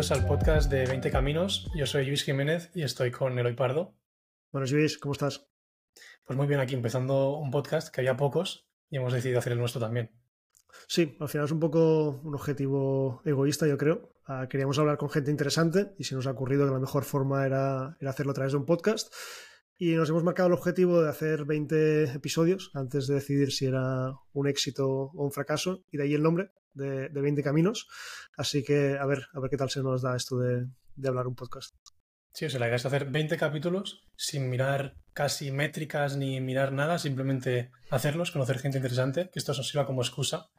bienvenidos al podcast de 20 Caminos. Yo soy Luis Jiménez y estoy con Eloy Pardo. Buenos Luis, ¿cómo estás? Pues muy bien, aquí empezando un podcast que había pocos y hemos decidido hacer el nuestro también. Sí, al final es un poco un objetivo egoísta, yo creo. Ah, queríamos hablar con gente interesante y se nos ha ocurrido que la mejor forma era, era hacerlo a través de un podcast. Y nos hemos marcado el objetivo de hacer 20 episodios antes de decidir si era un éxito o un fracaso, y de ahí el nombre de, 20 caminos. Así que a ver, a ver qué tal se nos da esto de, hablar un podcast. Sí, o sea, la idea es hacer 20 capítulos sin mirar casi métricas ni mirar nada, simplemente hacerlos, conocer gente interesante, que esto nos sirva como excusa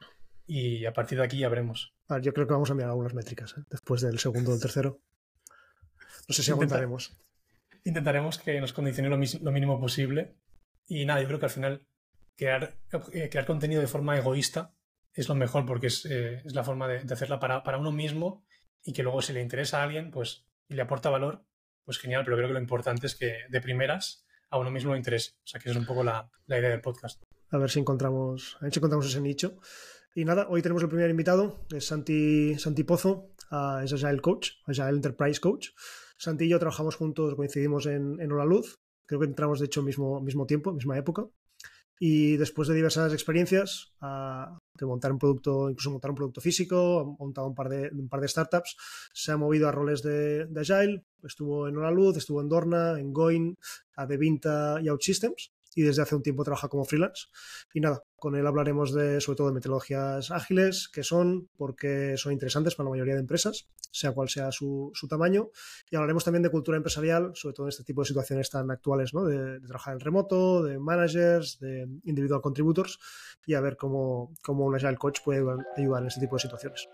y a partir de aquí ya veremos. yo creo que vamos a mirar algunas métricas ¿eh? después del segundo o del tercero. No sé si aguantaremos intentaremos que nos condicione lo, mínimo posible. Y nada, yo creo que al final crear, eh, crear contenido de forma egoísta es lo mejor porque es, eh, la forma de, hacerla para, para, uno mismo y que luego si le interesa a alguien pues, y le aporta valor, pues genial, pero creo que lo importante es que de primeras a uno mismo le interese. O sea, que es un poco la, idea del podcast. A ver si encontramos, a ver si encontramos ese nicho. Y nada, hoy tenemos el primer invitado, es Santi, Santi Pozo, uh, es Agile Coach, Agile Enterprise Coach. Santi y yo trabajamos juntos, coincidimos en, en Luz, creo que entramos de hecho mismo, mismo tiempo, misma época. Y después de diversas experiencias, de montar un producto, incluso montar un producto físico, ha montado un par de, un par de startups, se ha movido a roles de, de Agile, estuvo en Hora Luz, estuvo en Dorna, en Goin, a Devinta y OutSystems y desde hace un tiempo trabaja como freelance. Y nada, con él hablaremos de, sobre todo de metodologías ágiles, que son, porque son interesantes para la mayoría de empresas, sea cual sea su, tamaño. Y hablaremos también de cultura empresarial, sobre todo en este tipo de situaciones tan actuales, ¿no? de, trabajar en remoto, de managers, de individual contributors, y a ver cómo, cómo un Agile Coach puede ayudar en este tipo de situaciones.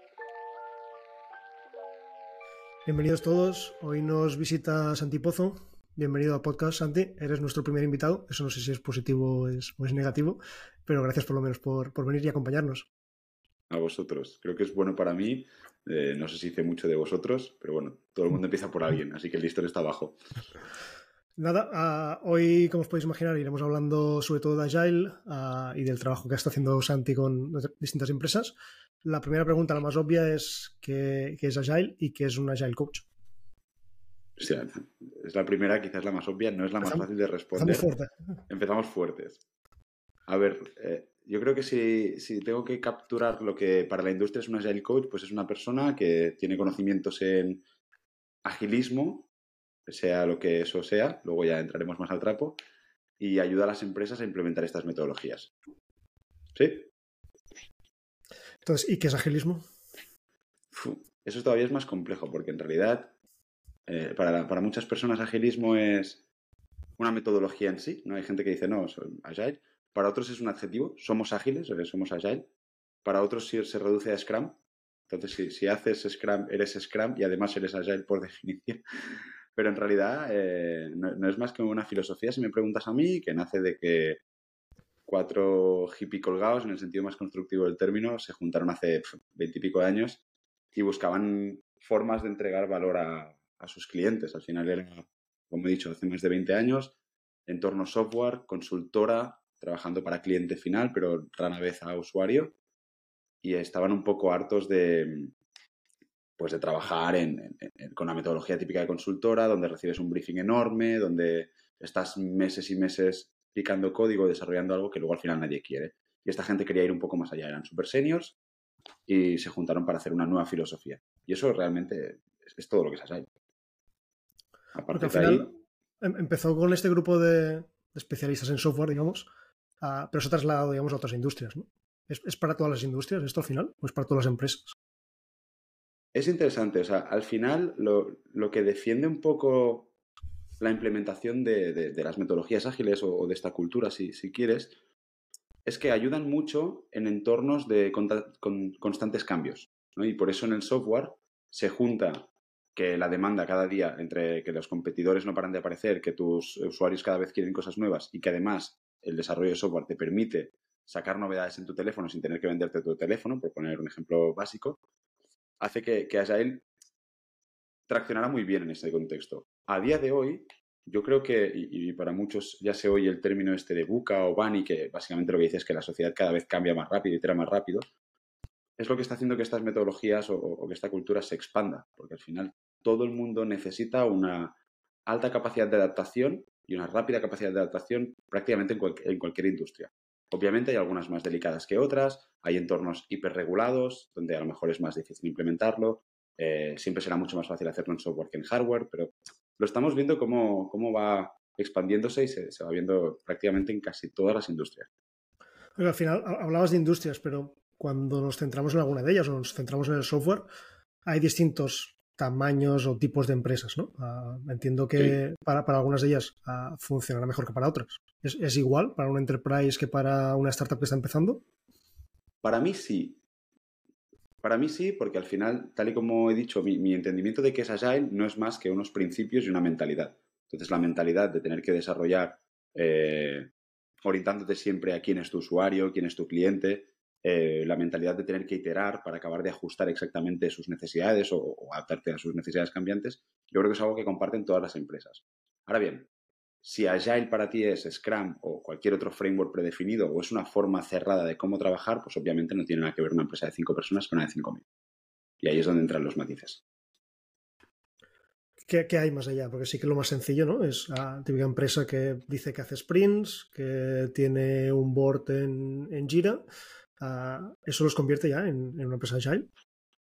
Bienvenidos todos. Hoy nos visita Santi Pozo, Bienvenido al podcast, Santi. Eres nuestro primer invitado. Eso no sé si es positivo o es, negativo, pero gracias por lo menos por, venir y acompañarnos. A vosotros. Creo que es bueno para mí. Eh, no sé si hice mucho de vosotros, pero bueno, todo el mundo empieza por alguien, así que el listón está abajo. Nada, ah, hoy, como os podéis imaginar, iremos hablando sobre todo de Agile ah, y del trabajo que está haciendo Santi con distintas empresas. La primera pregunta, la más obvia, es qué, qué es Agile y qué es un Agile Coach es la primera, quizás la más obvia, no es la más fácil de responder. Empezamos fuertes. A ver, eh, yo creo que si, si, tengo que capturar lo que para la industria es un Agile Coach, pues es una persona que tiene conocimientos en agilismo, sea lo que eso sea, luego ya entraremos más al trapo, y ayuda a las empresas a implementar estas metodologías. ¿Sí? Entonces, ¿y qué es agilismo? eso todavía es más complejo, porque en realidad eh, para, muchas personas agilismo es una metodología en sí, ¿no? Hay gente que dice, no, soy agile. Para otros es un adjetivo, somos ágiles, somos agile. Para otros sí se reduce a Scrum. Entonces, si, haces Scrum, eres Scrum y además eres agile por definición. Pero en realidad no, eh, no, es más que una filosofía, si me preguntas a mí, que nace de que cuatro hippie colgados, en el sentido más constructivo del término, se juntaron hace veintipico años y buscaban formas de entregar valor a, a sus clientes. Al final era, como he dicho, hace más de 20 años, entorno software, consultora, trabajando para cliente final, pero rara vez a usuario. Y estaban un poco hartos de, pues de trabajar con la metodología típica de consultora, donde recibes un briefing enorme, donde estás meses y meses picando código, desarrollando algo que luego al final nadie quiere. Y esta gente quería ir un poco más allá, eran super seniors y se juntaron para hacer una nueva filosofía. Y eso realmente es, todo lo que es Asai. Porque al final em, empezó con este grupo de, especialistas en software, digamos, pero se ha trasladado, digamos, a otras industrias, ¿no? ¿Es, para todas las industrias esto al final? ¿O es para todas las empresas? Es interesante, o sea, al final lo, que defiende un poco la implementación de, las metodologías ágiles o, de esta cultura, si, si, quieres, es que ayudan mucho en entornos de con, constantes cambios. ¿no? Y por eso en el software se junta que la demanda cada día entre que los competidores no paran de aparecer, que tus usuarios cada vez quieren cosas nuevas y que además el desarrollo de software te permite sacar novedades en tu teléfono sin tener que venderte tu teléfono, por poner un ejemplo básico, hace que, que Agile muy bien en ese contexto. A día de hoy, yo creo que, y, para muchos ya se oye el término este de buca o bunny, que básicamente lo que dice es que la sociedad cada vez cambia más rápido y tira más rápido, es lo que está haciendo que estas metodologías o, que esta cultura se expanda, porque al final todo el mundo necesita una alta capacidad de adaptación y una rápida capacidad de adaptación prácticamente en, cualquier industria. Obviamente hay algunas más delicadas que otras, hay entornos hiperregulados donde a lo mejor es más difícil implementarlo, eh, siempre será mucho más fácil hacerlo en software que en hardware, pero lo estamos viendo cómo, cómo va expandiéndose y se, se, va viendo prácticamente en casi todas las industrias. al final hablabas de industrias, pero cuando nos centramos en alguna de ellas o nos centramos en el software, hay distintos tamaños o tipos de empresas, ¿no? Ah, entiendo que para, algunas de ellas uh, funcionará mejor que para otras. ¿Es, igual para una enterprise que para una startup que está empezando? Para mí sí. Para mí sí, porque al final, tal y como he dicho, mi, entendimiento de que es Agile no es más que unos principios y una mentalidad. Entonces, la mentalidad de tener que desarrollar eh, orientándote siempre a quién es tu usuario, quién es tu cliente, eh, la mentalidad de tener que iterar para acabar de ajustar exactamente sus necesidades o, adaptarte a sus necesidades cambiantes, yo creo que es algo que comparten todas las empresas. Ahora bien, si Agile para ti es Scrum o cualquier otro framework predefinido o es una forma cerrada de cómo trabajar, pues obviamente no tiene nada que ver una empresa de cinco personas con una de cinco mil. Y ahí es donde entran los matices. ¿Qué, hay más allá? Porque sí que lo más sencillo, ¿no? Es la típica empresa que dice que hace sprints, que tiene un board en, en Jira Ah, ¿Eso los convierte ya en, una empresa agile?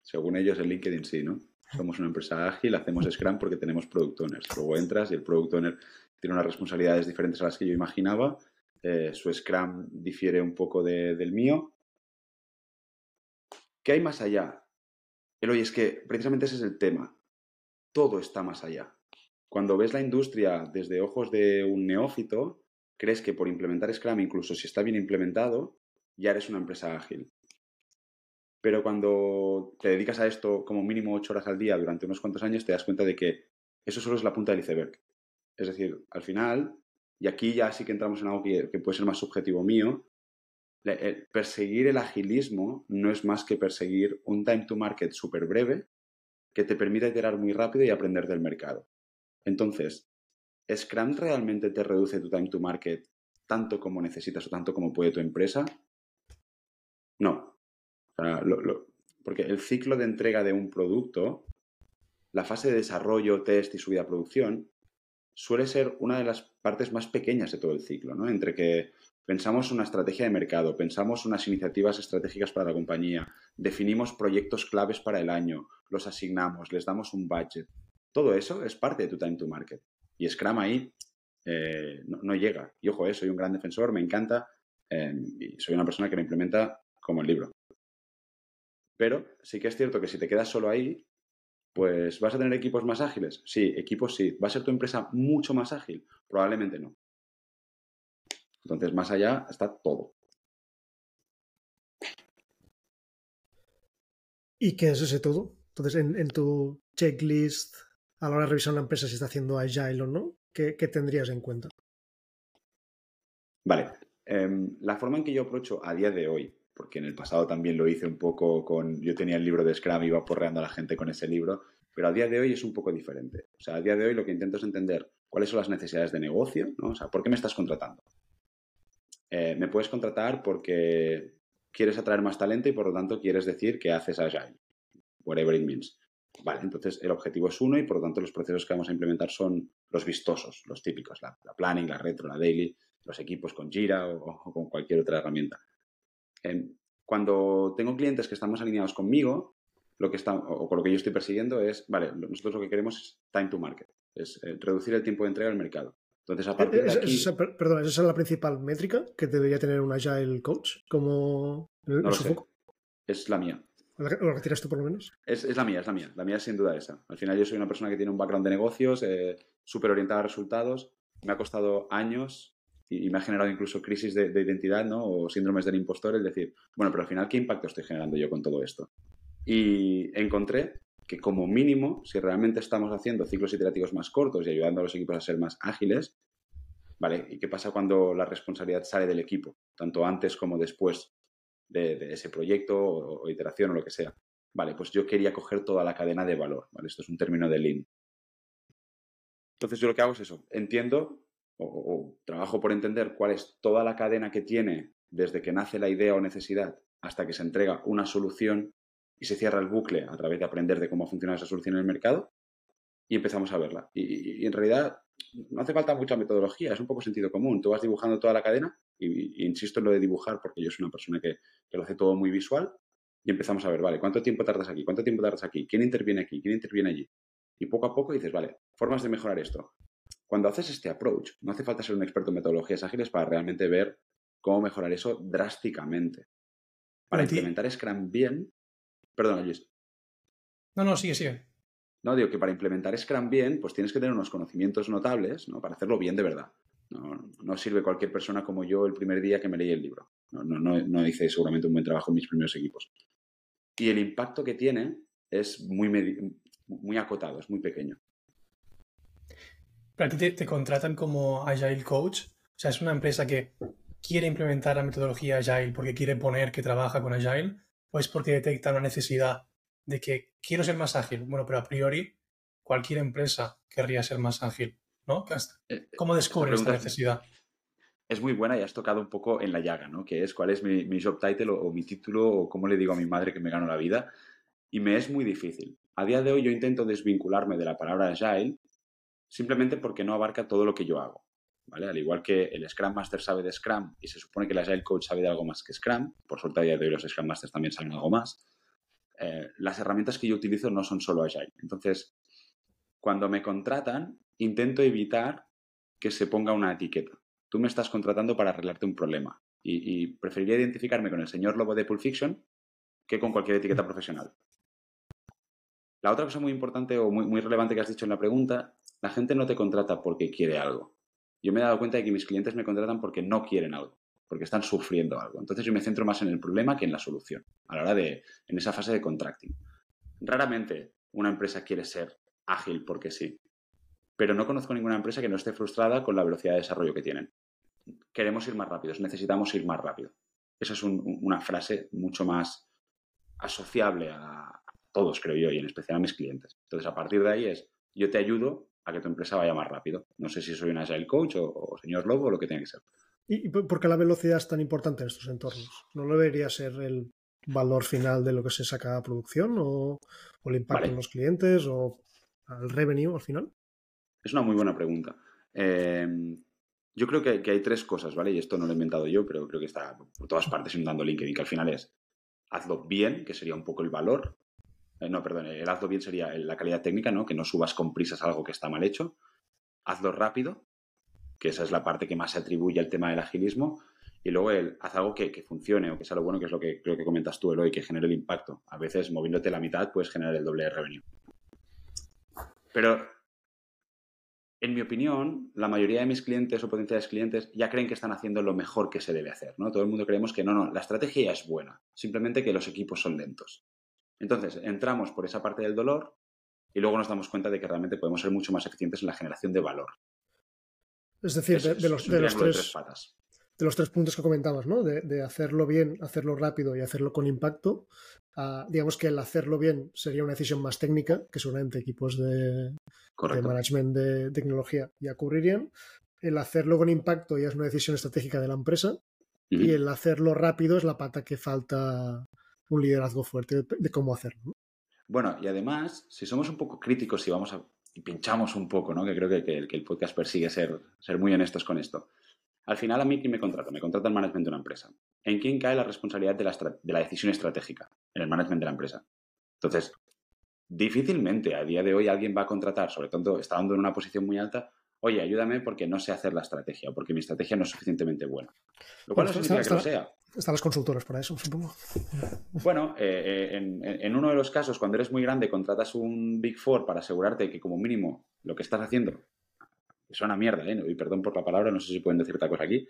Según ellos, en LinkedIn sí, ¿no? Somos una empresa ágil, hacemos Scrum porque tenemos Product Owners. Luego entras y el Product Owner tiene unas responsabilidades diferentes a las que yo imaginaba. Eh, su Scrum difiere un poco del mío. ¿Qué hay más allá? El hoy es que precisamente ese es el tema. Todo está más allá. Cuando ves la industria desde ojos de un neófito, crees que por implementar Scrum, incluso si está bien implementado, ya eres una empresa ágil. Pero cuando te dedicas a esto como mínimo ocho horas al día durante unos cuantos años, te das cuenta de que eso solo es la punta del iceberg. Es decir, al final, y aquí ya sí que entramos en algo que, puede ser más subjetivo mío, perseguir el agilismo no es más que perseguir un time to market súper breve que te permita iterar muy rápido y aprender del mercado. Entonces, ¿Scrum realmente te reduce tu time to market tanto como necesitas o tanto como puede tu empresa? No. porque el ciclo de entrega de un producto, la fase de desarrollo, test y subida a producción, suele ser una de las partes más pequeñas de todo el ciclo, ¿no? Entre que pensamos una estrategia de mercado, pensamos unas iniciativas estratégicas para la compañía, definimos proyectos claves para el año, los asignamos, les damos un budget. Todo eso es parte de tu time to market. Y Scrum ahí eh, no, llega. Y ojo, eh, soy un gran defensor, me encanta eh, y soy una persona que lo implementa como el libro. Pero sí que es cierto que si te quedas solo ahí, pues vas a tener equipos más ágiles. Sí, equipos sí. ¿Va a ser tu empresa mucho más ágil? Probablemente no. Entonces, más allá está todo. ¿Y qué es ese todo? Entonces, en, tu checklist, a la hora de revisar una empresa si está haciendo agile o no, ¿qué, tendrías en cuenta? Vale. Em, la forma en que yo aprocho a día de hoy porque en el pasado también lo hice un poco con, yo tenía el libro de Scrum, iba porreando a la gente con ese libro, pero a día de hoy es un poco diferente. O sea, a día de hoy lo que intento es entender cuáles son las necesidades de negocio, ¿no? O sea, ¿por qué me estás contratando? Eh, me puedes contratar porque quieres atraer más talento y por lo tanto quieres decir que haces Agile, whatever it means. Vale, entonces el objetivo es uno y por lo tanto los procesos que vamos a implementar son los vistosos, los típicos, la, planning, la retro, la daily, los equipos con Jira o con cualquier otra herramienta cuando tengo clientes que están más alineados conmigo, lo que está, o con lo que yo estoy persiguiendo es, vale, nosotros lo que queremos es time to market, es eh, reducir el tiempo de entrega al mercado. Entonces, a partir de aquí... perdón, ¿esa es la principal métrica que debería tener un Agile Coach como no Es la mía. ¿Lo retiras tú por lo menos? Es, la mía, es la mía. La mía es sin duda esa. Al final yo soy una persona que tiene un background de negocios, eh, súper orientada a resultados. Me ha costado años y, me ha generado incluso crisis de, identidad, ¿no? O síndromes del impostor, el decir, bueno, pero al final, ¿qué impacto estoy generando yo con todo esto? Y encontré que como mínimo, si realmente estamos haciendo ciclos iterativos más cortos y ayudando a los equipos a ser más ágiles, ¿vale? ¿Y qué pasa cuando la responsabilidad sale del equipo, tanto antes como después de, ese proyecto o, o, iteración o lo que sea? Vale, pues yo quería coger toda la cadena de valor, ¿vale? Esto es un término de Lean. Entonces yo lo que hago es eso, entiendo o, trabajo por entender cuál es toda la cadena que tiene desde que nace la idea o necesidad hasta que se entrega una solución y se cierra el bucle a través de aprender de cómo funciona esa solución en el mercado y empezamos a verla. Y, en realidad no hace falta mucha metodología, es un poco sentido común. Tú vas dibujando toda la cadena y, insisto en lo de dibujar porque yo soy una persona que, que, lo hace todo muy visual y empezamos a ver, vale, ¿cuánto tiempo tardas aquí? ¿Cuánto tiempo tardas aquí? ¿Quién interviene aquí? ¿Quién interviene allí? Y poco a poco dices, vale, formas de mejorar esto. Cuando haces este approach, no hace falta ser un experto en metodologías ágiles para realmente ver cómo mejorar eso drásticamente. Para implementar Scrum bien, perdona Luis. No, no, sigue, sigue. No, digo que para implementar Scrum bien, pues tienes que tener unos conocimientos notables, ¿no? Para hacerlo bien de verdad. No, sirve cualquier persona como yo el primer día que me leí el libro. No, no, no, hice seguramente un buen trabajo en mis primeros equipos. Y el impacto que tiene es muy, muy acotado, es muy pequeño. ¿Pero a ti te, contratan como Agile Coach? O sea, es una empresa que quiere implementar la metodología Agile porque quiere poner que trabaja con Agile o es porque detecta una necesidad de que quiero ser más ágil. Bueno, pero a priori cualquier empresa querría ser más ágil, ¿no? Eh, ¿Cómo descubres esta necesidad? Es muy buena y has tocado un poco en la llaga, ¿no? Que es cuál es mi, job title o, mi título o cómo le digo a mi madre que me gano la vida. Y me es muy difícil. A día de hoy yo intento desvincularme de la palabra Agile simplemente porque no abarca todo lo que yo hago. ¿Vale? Al igual que el Scrum Master sabe de Scrum y se supone que el Agile Coach sabe de algo más que Scrum, por suerte a día de hoy los Scrum Masters también saben algo más, eh, las herramientas que yo utilizo no son solo Agile. Entonces, cuando me contratan, intento evitar que se ponga una etiqueta. Tú me estás contratando para arreglarte un problema y, preferiría identificarme con el señor Lobo de Pulp Fiction que con cualquier etiqueta profesional. La otra cosa muy importante o muy, muy relevante que has dicho en la pregunta la gente no te contrata porque quiere algo. Yo me he dado cuenta de que mis clientes me contratan porque no quieren algo, porque están sufriendo algo. Entonces yo me centro más en el problema que en la solución, a la hora de, en esa fase de contracting. Raramente una empresa quiere ser ágil porque sí, pero no conozco ninguna empresa que no esté frustrada con la velocidad de desarrollo que tienen. Queremos ir más rápidos, necesitamos ir más rápido. Esa es una frase mucho más asociable a todos, creo yo, y en especial a mis clientes. Entonces, a partir de ahí es, yo te ayudo a que tu empresa vaya más rápido. No sé si soy un Agile Coach o, señor Lobo o lo que tenga que ser. ¿Y por qué la velocidad es tan importante en estos entornos? ¿No lo debería ser el valor final de lo que se saca a producción o, el impacto en los clientes o el revenue al final? Es una muy buena pregunta. Em, yo creo que, hay tres cosas, ¿vale? Y esto no lo he inventado yo, pero creo que está por todas partes inundando LinkedIn, que al final es hazlo bien, que sería un poco el valor, eh, no, perdón, el hazlo bien sería la calidad técnica, ¿no? Que no subas con prisas algo que está mal hecho. Hazlo rápido, que esa es la parte que más se atribuye al tema del agilismo. Y luego el haz algo que, funcione o que sea lo bueno, que es lo que creo que comentas tú, Eloy, que genere el impacto. A veces, moviéndote la mitad, puedes generar el doble de revenue. Pero, en mi opinión, la mayoría de mis clientes o potenciales clientes ya creen que están haciendo lo mejor que se debe hacer, ¿no? Todo el mundo creemos que no, no, la estrategia es buena, simplemente que los equipos son lentos. Entonces, entramos por esa parte del dolor y luego nos damos cuenta de que realmente podemos ser mucho más eficientes en la generación de valor. Es decir, de, los, tres, de los tres puntos que comentabas, ¿no? De, hacerlo bien, hacerlo rápido y hacerlo con impacto. digamos que el hacerlo bien sería una decisión más técnica, que seguramente equipos de, de management de tecnología ya cubrirían. El hacerlo con impacto ya es una decisión estratégica de la empresa. Y el hacerlo rápido es la pata que falta un liderazgo fuerte de, cómo hacerlo. Bueno, y además, si somos un poco críticos y vamos a y pinchamos un poco, ¿no? que creo que, que, el podcast persigue ser, ser muy honestos con esto. Al final, a mí, ¿quién me contrata? Me contrata el management de una empresa. ¿En quién cae la responsabilidad de la, de la decisión estratégica? En el management de la empresa. Entonces, difícilmente a día de hoy alguien va a contratar, sobre todo estando en una posición muy alta, oye, ayúdame porque no sé hacer la estrategia o porque mi estrategia no es suficientemente buena. Lo cual no significa que lo sea. Están las consultoras para eso, supongo. Bueno, eh, eh, en, uno de los casos, cuando eres muy grande, contratas un Big Four para asegurarte que como mínimo lo que estás haciendo suena mierda, ¿eh? Y perdón por la palabra, no sé si pueden decir otra cosa aquí.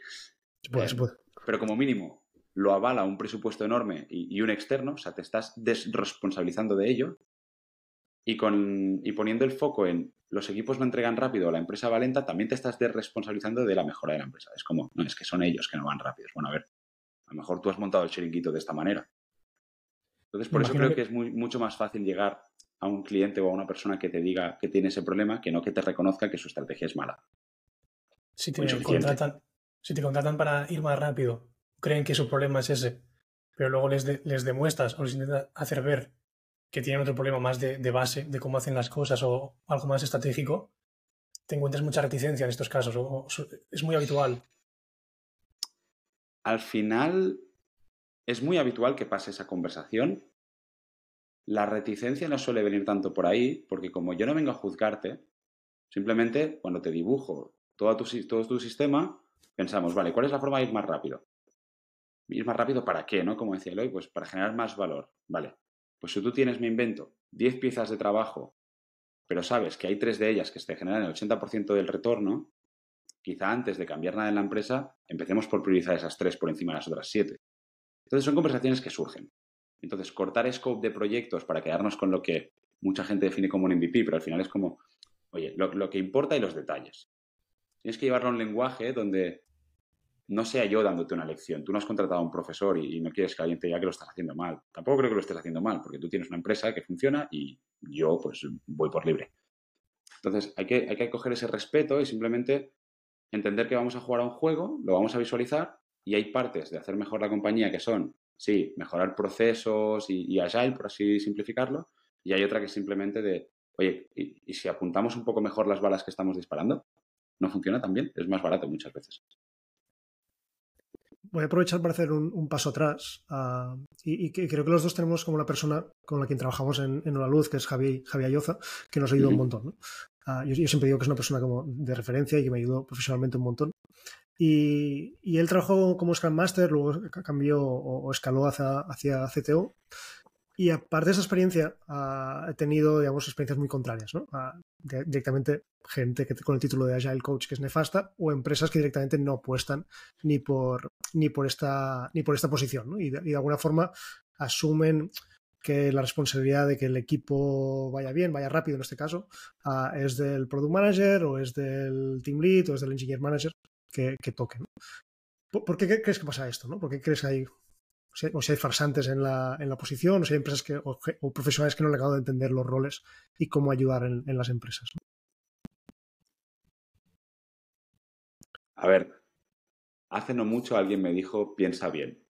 Se puede, se puede. Pero como mínimo lo avala un presupuesto enorme y, un externo, o sea, te estás desresponsabilizando de ello y, con, y poniendo el foco en los equipos no entregan rápido la empresa va lenta, también te estás desresponsabilizando de la mejora de la empresa. Es como, no, es que son ellos que no van rápidos. Bueno, a ver, a lo mejor tú has montado el chiringuito de esta manera. Entonces, por eso creo que, es muy, mucho más fácil llegar a un cliente o a una persona que te diga que tiene ese problema que no que te reconozca que su estrategia es mala. Si te, contratan, si te contratan para ir más rápido, creen que su problema es ese. pero luego les, les demuestras o les intentas hacer ver que tienen otro problema más de, base, de cómo hacen las cosas o algo más estratégico, te encuentras mucha reticencia en estos casos. O, es muy habitual. Al final, es muy habitual que pase esa conversación. La reticencia no suele venir tanto por ahí, porque como yo no vengo a juzgarte, simplemente cuando te dibujo todo tu, sistema, pensamos, vale, ¿cuál es la forma de ir más rápido? ¿Ir más rápido para qué? ¿no? Como decía Eloy, pues para generar más valor. Vale, pues si tú tienes, me invento, 10 piezas de trabajo, pero sabes que hay tres de ellas que te generan el 80% del retorno, quizá antes de cambiar nada en la empresa, empecemos por priorizar esas tres por encima de las otras siete. Entonces son conversaciones que surgen. Entonces, cortar scope de proyectos para quedarnos con lo que mucha gente define como un MVP, pero al final es como, oye, lo, que importa y los detalles. Tienes que llevarlo a un lenguaje donde no sea yo dándote una lección. Tú no has contratado a un profesor y, no quieres que alguien te diga que lo estás haciendo mal. Tampoco creo que lo estés haciendo mal, porque tú tienes una empresa que funciona y yo pues voy por libre. Entonces hay que, hay que coger ese respeto y simplemente entender que vamos a jugar a un juego, lo vamos a visualizar y hay partes de hacer mejor la compañía que son, sí, mejorar procesos y, y agile, por así simplificarlo, y hay otra que es simplemente de, oye, ¿y, ¿y si apuntamos un poco mejor las balas que estamos disparando? ¿No funciona tan bien? Es más barato muchas veces voy a aprovechar para hacer un, paso atrás. Ah, y, creo que los dos tenemos como una persona con la quien trabajamos en, en La Luz, que es Javi, Javi Ayoza, que nos ha ayudado un montón. Ah, yo, siempre digo que es una persona como de referencia y que me ayudó profesionalmente un montón. Y, él trabajó como Scrum Master, luego cambió o, escaló hacia, hacia CTO. Y aparte de esa experiencia, he tenido, digamos, experiencias muy contrarias, ¿no? directamente gente que con el título de Agile Coach que es nefasta o empresas que directamente no apuestan ni por, ni por, esta, ni por esta posición, y, de, alguna forma asumen que la responsabilidad de que el equipo vaya bien, vaya rápido en este caso, es del Product Manager o es del Team Lead o es del Engineer Manager que, que toquen. ¿Por, qué crees que pasa esto? ¿Por qué crees que hay o si hay farsantes en la, en la posición, o si hay empresas que, o, profesionales que no han llegado a entender los roles y cómo ayudar en, las empresas. A ver, hace no mucho alguien me dijo, piensa bien.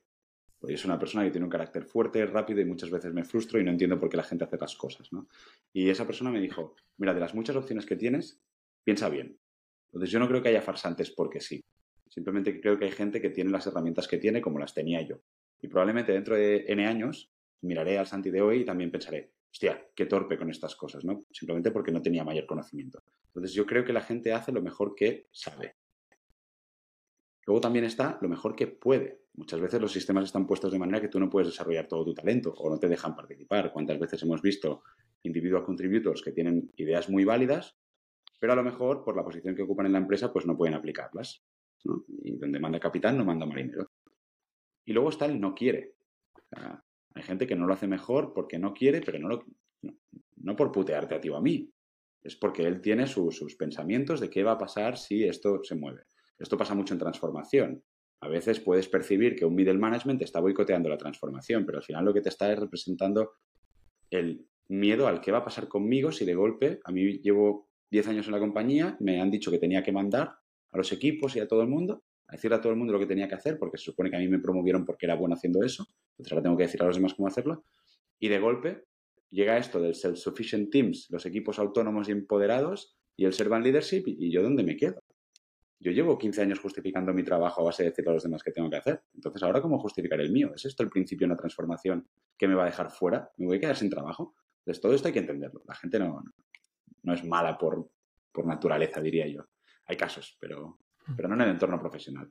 Porque es una persona que tiene un carácter fuerte, rápido y muchas veces me frustro y no entiendo por qué la gente hace las cosas. ¿no? Y esa persona me dijo, mira, de las muchas opciones que tienes, piensa bien. Entonces yo no creo que haya farsantes porque sí. Simplemente creo que hay gente que tiene las herramientas que tiene como las tenía yo. Y probablemente dentro de N años miraré al Santi de hoy y también pensaré, hostia, qué torpe con estas cosas, ¿no? Simplemente porque no tenía mayor conocimiento. Entonces yo creo que la gente hace lo mejor que sabe. Luego también está lo mejor que puede. Muchas veces los sistemas están puestos de manera que tú no puedes desarrollar todo tu talento o no te dejan participar. ¿Cuántas veces hemos visto individual contributors que tienen ideas muy válidas, pero a lo mejor por la posición que ocupan en la empresa pues no pueden aplicarlas? Y donde manda capitán no manda marinero. Y luego está el no quiere. hay gente que no lo hace mejor porque no quiere, pero no, lo, no, por putearte a ti o a mí. Es porque él tiene sus pensamientos de qué va a pasar si esto se mueve. Esto pasa mucho en transformación. A veces puedes percibir que un middle management está boicoteando la transformación, pero al final lo que te está es representando el miedo al qué va a pasar conmigo si de golpe, a mí llevo 10 años en la compañía, me han dicho que tenía que mandar a los equipos y a todo el mundo, a decirle a todo el mundo lo que tenía que hacer, porque se supone que a mí me promovieron porque era bueno haciendo eso, entonces ahora tengo que decir a los demás cómo hacerlo, y de golpe llega esto del self-sufficient teams, los equipos autónomos y empoderados, y el servant leadership, y yo dónde me quedo. Yo llevo 15 años justificando mi trabajo a base de decirle a los demás que tengo que hacer. Entonces, ¿ahora cómo justificar el mío? ¿Es esto el principio de una transformación que me va a dejar fuera? ¿Me voy a quedar sin trabajo? Entonces, todo esto hay que entenderlo. La gente no, no es mala por, por naturaleza, diría yo. Hay casos, pero, pero no en el entorno profesional.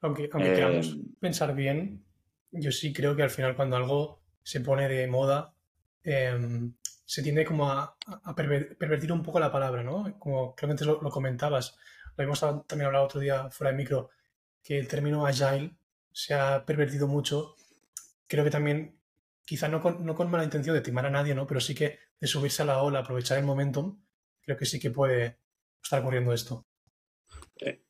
Aunque, aunque queramos eh, pensar bien, yo sí creo que al final cuando algo se pone de moda, em, se tiende como a, pervertir un poco la palabra, ¿no? Como que antes lo, comentabas, lo hemos también hablado otro día fuera de micro, que el término agile se ha pervertido mucho. Creo que también, quizá no con, no con mala intención de timar a nadie, ¿no? Pero sí que de subirse a la ola, aprovechar el momentum, creo que sí que puede estar ocurriendo esto. Eh,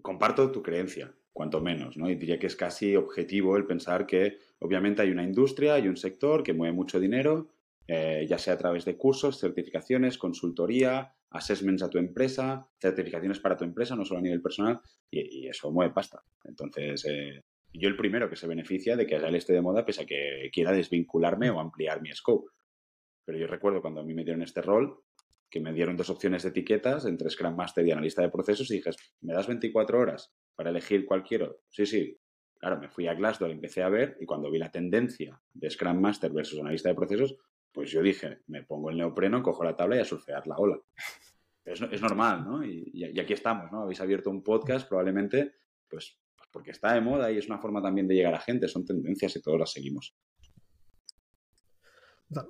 comparto tu creencia, cuanto menos, ¿no? Y diría que es casi objetivo el pensar que obviamente hay una industria, hay un sector que mueve mucho dinero, eh, ya sea a través de cursos, certificaciones, consultoría, assessments a tu empresa, certificaciones para tu empresa, no solo a nivel personal, y, eso mueve pasta. Entonces, eh, yo el primero que se beneficia de que Agile esté de moda pese a que quiera desvincularme o ampliar mi scope. Pero yo recuerdo cuando a mí me dieron este rol, que me dieron dos opciones de etiquetas entre Scrum Master y analista de procesos y dije, ¿me das 24 horas para elegir cuál quiero? Sí, sí. Claro, me fui a Glassdoor, empecé a ver y cuando vi la tendencia de Scrum Master versus analista de procesos, pues yo dije, me pongo el neopreno, cojo la tabla y a surfear la ola. Es, es normal, ¿no? Y, y, aquí estamos, ¿no? Habéis abierto un podcast, probablemente, pues porque está de moda y es una forma también de llegar a gente, son tendencias y todos las seguimos.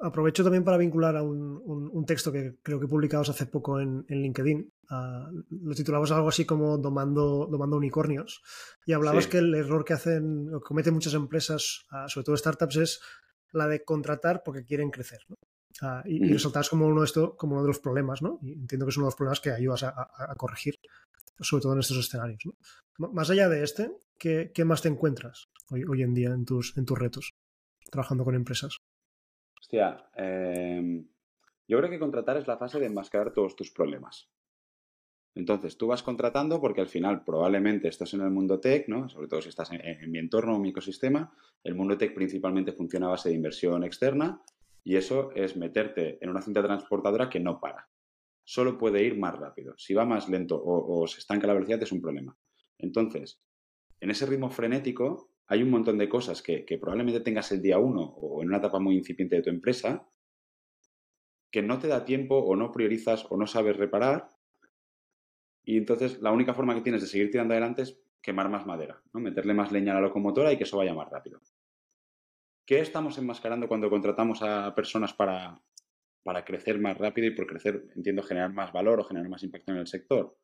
Aprovecho también para vincular a un, un, texto que creo que publicamos hace poco en, en LinkedIn. Uh, lo titulamos algo así como Domando, domando unicornios. Y hablabas sí. que el error que hacen, o que cometen muchas empresas, uh, sobre todo startups, es la de contratar porque quieren crecer. ¿no? Y, y resaltabas como uno, de esto, como uno de los problemas, ¿no? Y entiendo que es uno de los problemas que ayudas a, a, a corregir sobre todo en estos escenarios. ¿no? Más allá de este, ¿qué, qué más te encuentras hoy, hoy, en día en tus, en tus retos trabajando con empresas? Hostia, eh, yo creo que contratar es la fase de enmascarar todos tus problemas. Entonces, tú vas contratando porque al final probablemente estás en el mundo tech, ¿no? sobre todo si estás en, mi entorno o mi ecosistema. El mundo tech principalmente funciona a base de inversión externa y eso es meterte en una cinta transportadora que no para solo puede ir más rápido. Si va más lento o, se estanca la velocidad es un problema. Entonces, en ese ritmo frenético hay un montón de cosas que, probablemente tengas el día uno o en una etapa muy incipiente de tu empresa que no te da tiempo o no priorizas o no sabes reparar. Y entonces la única forma que tienes de seguir tirando adelante es quemar más madera, ¿no? meterle más leña a la locomotora y que eso vaya más rápido. ¿Qué estamos enmascarando cuando contratamos a personas para, para crecer más rápido y por crecer, entiendo, generar más valor o generar más impacto en el sector.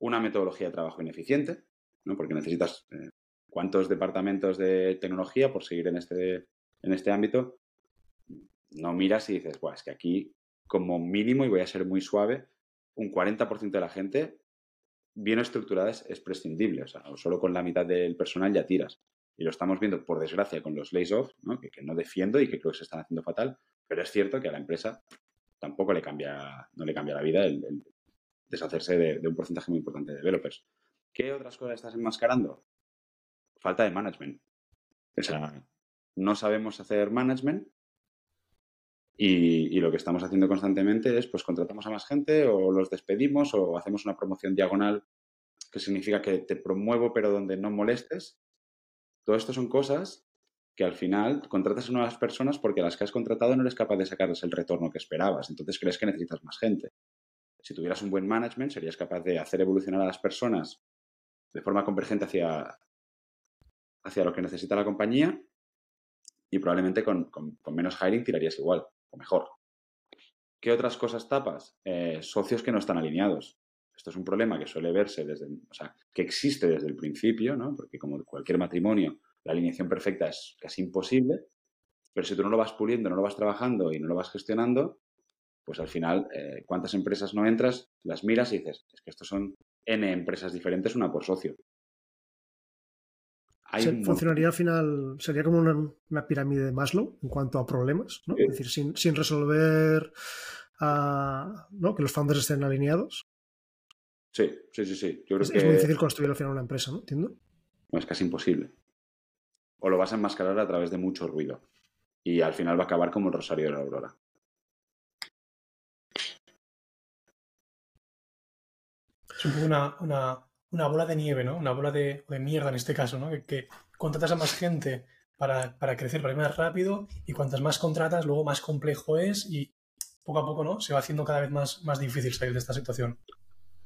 Una metodología de trabajo ineficiente, ¿no? porque necesitas eh, cuántos departamentos de tecnología por seguir en este, en este ámbito. No miras y dices, es que aquí, como mínimo, y voy a ser muy suave, un 40% de la gente bien estructurada es, es prescindible. O sea, solo con la mitad del personal ya tiras. Y lo estamos viendo, por desgracia, con los lays off, ¿no? Que, que, no defiendo y que creo que se están haciendo fatal, pero es cierto que a la empresa tampoco le cambia, no le cambia la vida el, el deshacerse de, de, un porcentaje muy importante de developers. ¿Qué otras cosas estás enmascarando? Falta de management. O sea, no sabemos hacer management y, lo que estamos haciendo constantemente es, pues, contratamos a más gente o los despedimos o hacemos una promoción diagonal que significa que te promuevo pero donde no molestes. Todo esto son cosas que al final contratas a nuevas personas porque a las que has contratado no eres capaz de sacarles el retorno que esperabas. Entonces crees que necesitas más gente. Si tuvieras un buen management, serías capaz de hacer evolucionar a las personas de forma convergente hacia, hacia lo que necesita la compañía y probablemente con, con menos hiring tirarías igual mejor. ¿Qué otras cosas tapas? Eh, socios que no están alineados. Esto es un problema que suele verse desde, o sea, que existe desde el principio, ¿no? Porque como cualquier matrimonio, la alineación perfecta es casi imposible, pero si tú no lo vas puliendo, no lo vas trabajando y no lo vas gestionando, pues al final, eh, ¿cuántas empresas no entras? Las miras y dices, es que estos son N empresas diferentes, una por socio. Hay un... Funcionaría al final, sería como una, una, pirámide de Maslow en cuanto a problemas, ¿no? Sí. Es decir, sin, sin resolver uh, ¿no? que los founders estén alineados. Sí, sí, sí, sí. Yo creo es, que... es muy difícil construir al final una empresa, ¿no? ¿Entiendo? No, es casi imposible o lo vas a enmascarar a través de mucho ruido. Y al final va a acabar como el Rosario de la Aurora. Es un poco una, una, una bola de nieve, ¿no? Una bola de, mierda en este caso, ¿no? Que, que, contratas a más gente para, para crecer, para ir más rápido y cuantas más contratas, luego más complejo es y poco a poco, ¿no? Se va haciendo cada vez más, más difícil salir de esta situación.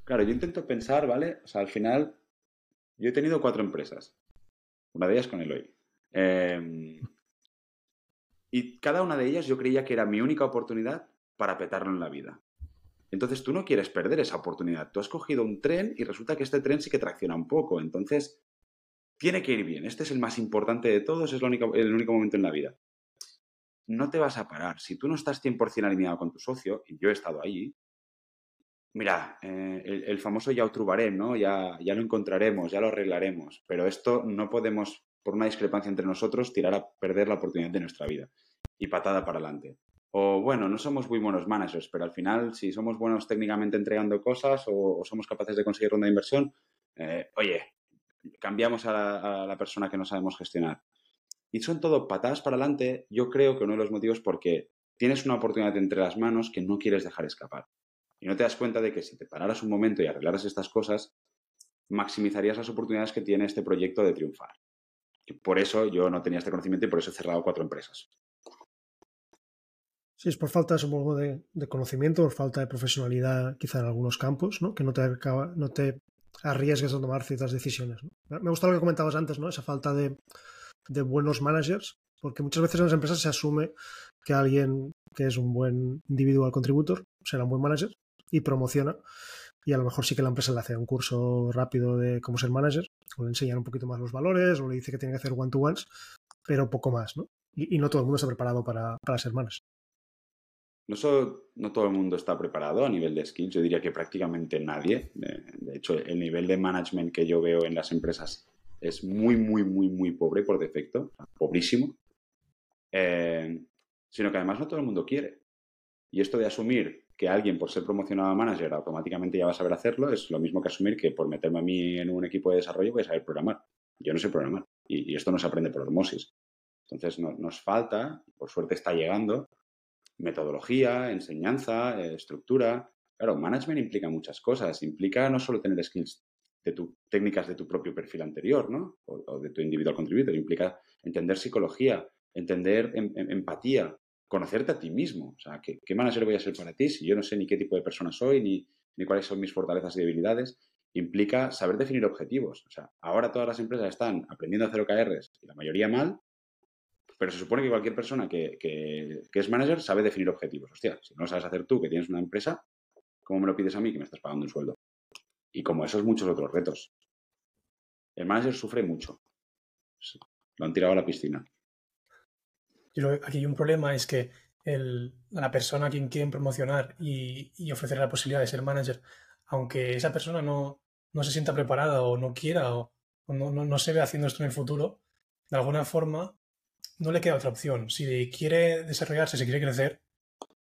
Claro, yo intento pensar, ¿vale? O sea, al final, yo he tenido cuatro empresas. Una de ellas con Eloy. Eh, y cada una de ellas yo creía que era mi única oportunidad para petarlo en la vida. Entonces tú no quieres perder esa oportunidad. Tú has cogido un tren y resulta que este tren sí que tracciona un poco. Entonces, tiene que ir bien. Este es el más importante de todos, es el único, momento en la vida. No te vas a parar. Si tú no estás 100% alineado con tu socio, y yo he estado ahí, mira, eh, el, famoso ya otrubaré, ¿no? Ya, ya lo encontraremos, ya lo arreglaremos. Pero esto no podemos por una discrepancia entre nosotros, tirar a perder la oportunidad de nuestra vida. Y patada para adelante. O bueno, no somos muy buenos managers, pero al final, si somos buenos técnicamente entregando cosas o, somos capaces de conseguir ronda de inversión, eh, oye, cambiamos a la, persona que no sabemos gestionar. Y son todo patadas para adelante. Yo creo que uno de los motivos porque tienes una oportunidad entre las manos que no quieres dejar escapar. Y no te das cuenta de que si te pararas un momento y arreglaras estas cosas, maximizarías las oportunidades que tiene este proyecto de triunfar. Y por eso yo no tenía este conocimiento y por eso he cerrado cuatro empresas. Sí, es por falta, de, conocimiento, por falta de profesionalidad quizá en algunos campos, ¿no? que no te, acaba, no te arriesgues a tomar ciertas decisiones. Me gusta lo que comentabas antes, ¿no? esa falta de, buenos managers, porque muchas veces en las empresas se asume que alguien que es un buen individual contributor será un buen manager y promociona y a lo mejor sí que la empresa le hace un curso rápido de cómo ser manager, o le enseñan un poquito más los valores, o le dice que tiene que hacer one-to-ones, pero poco más, ¿no? Y, no todo el mundo está preparado para, para ser manager. No, solo, no todo el mundo está preparado a nivel de skills, yo diría que prácticamente nadie. De hecho, el nivel de management que yo veo en las empresas es muy, muy, muy, muy pobre por defecto, pobrísimo. Eh, sino que además no todo el mundo quiere. Y esto de asumir que alguien por ser promocionado a manager automáticamente ya va a saber hacerlo es lo mismo que asumir que por meterme a mí en un equipo de desarrollo voy a saber programar. Yo no sé programar y, esto no se aprende por osmosis. Entonces nos falta, por suerte está llegando, metodología, enseñanza, eh, estructura. Claro, management implica muchas cosas. Implica no solo tener skills de tu, técnicas de tu propio perfil anterior, ¿no? O, de tu individual contributor. Implica entender psicología, entender em, em, empatía, conocerte a ti mismo. O sea, ¿qué, ¿qué, manager voy a ser para ti si yo no sé ni qué tipo de persona soy, ni, ni cuáles son mis fortalezas y debilidades? Implica saber definir objetivos. O sea, ahora todas las empresas están aprendiendo a hacer OKRs y la mayoría mal, pero se supone que cualquier persona que, que, es manager sabe definir objetivos. Hostia, si no lo sabes hacer tú, que tienes una empresa, ¿cómo me lo pides a mí que me estás pagando un sueldo? Y como esos muchos otros retos. El manager sufre mucho. Lo han tirado a la piscina. Yo aquí hay un problema, es que el, la persona a quien quieren promocionar y, ofrecer la posibilidad de ser manager, aunque esa persona no, no se sienta preparada o no quiera o, no, no, se ve haciendo esto en el futuro, de alguna forma no le queda otra opción. Si quiere desarrollarse, si quiere crecer,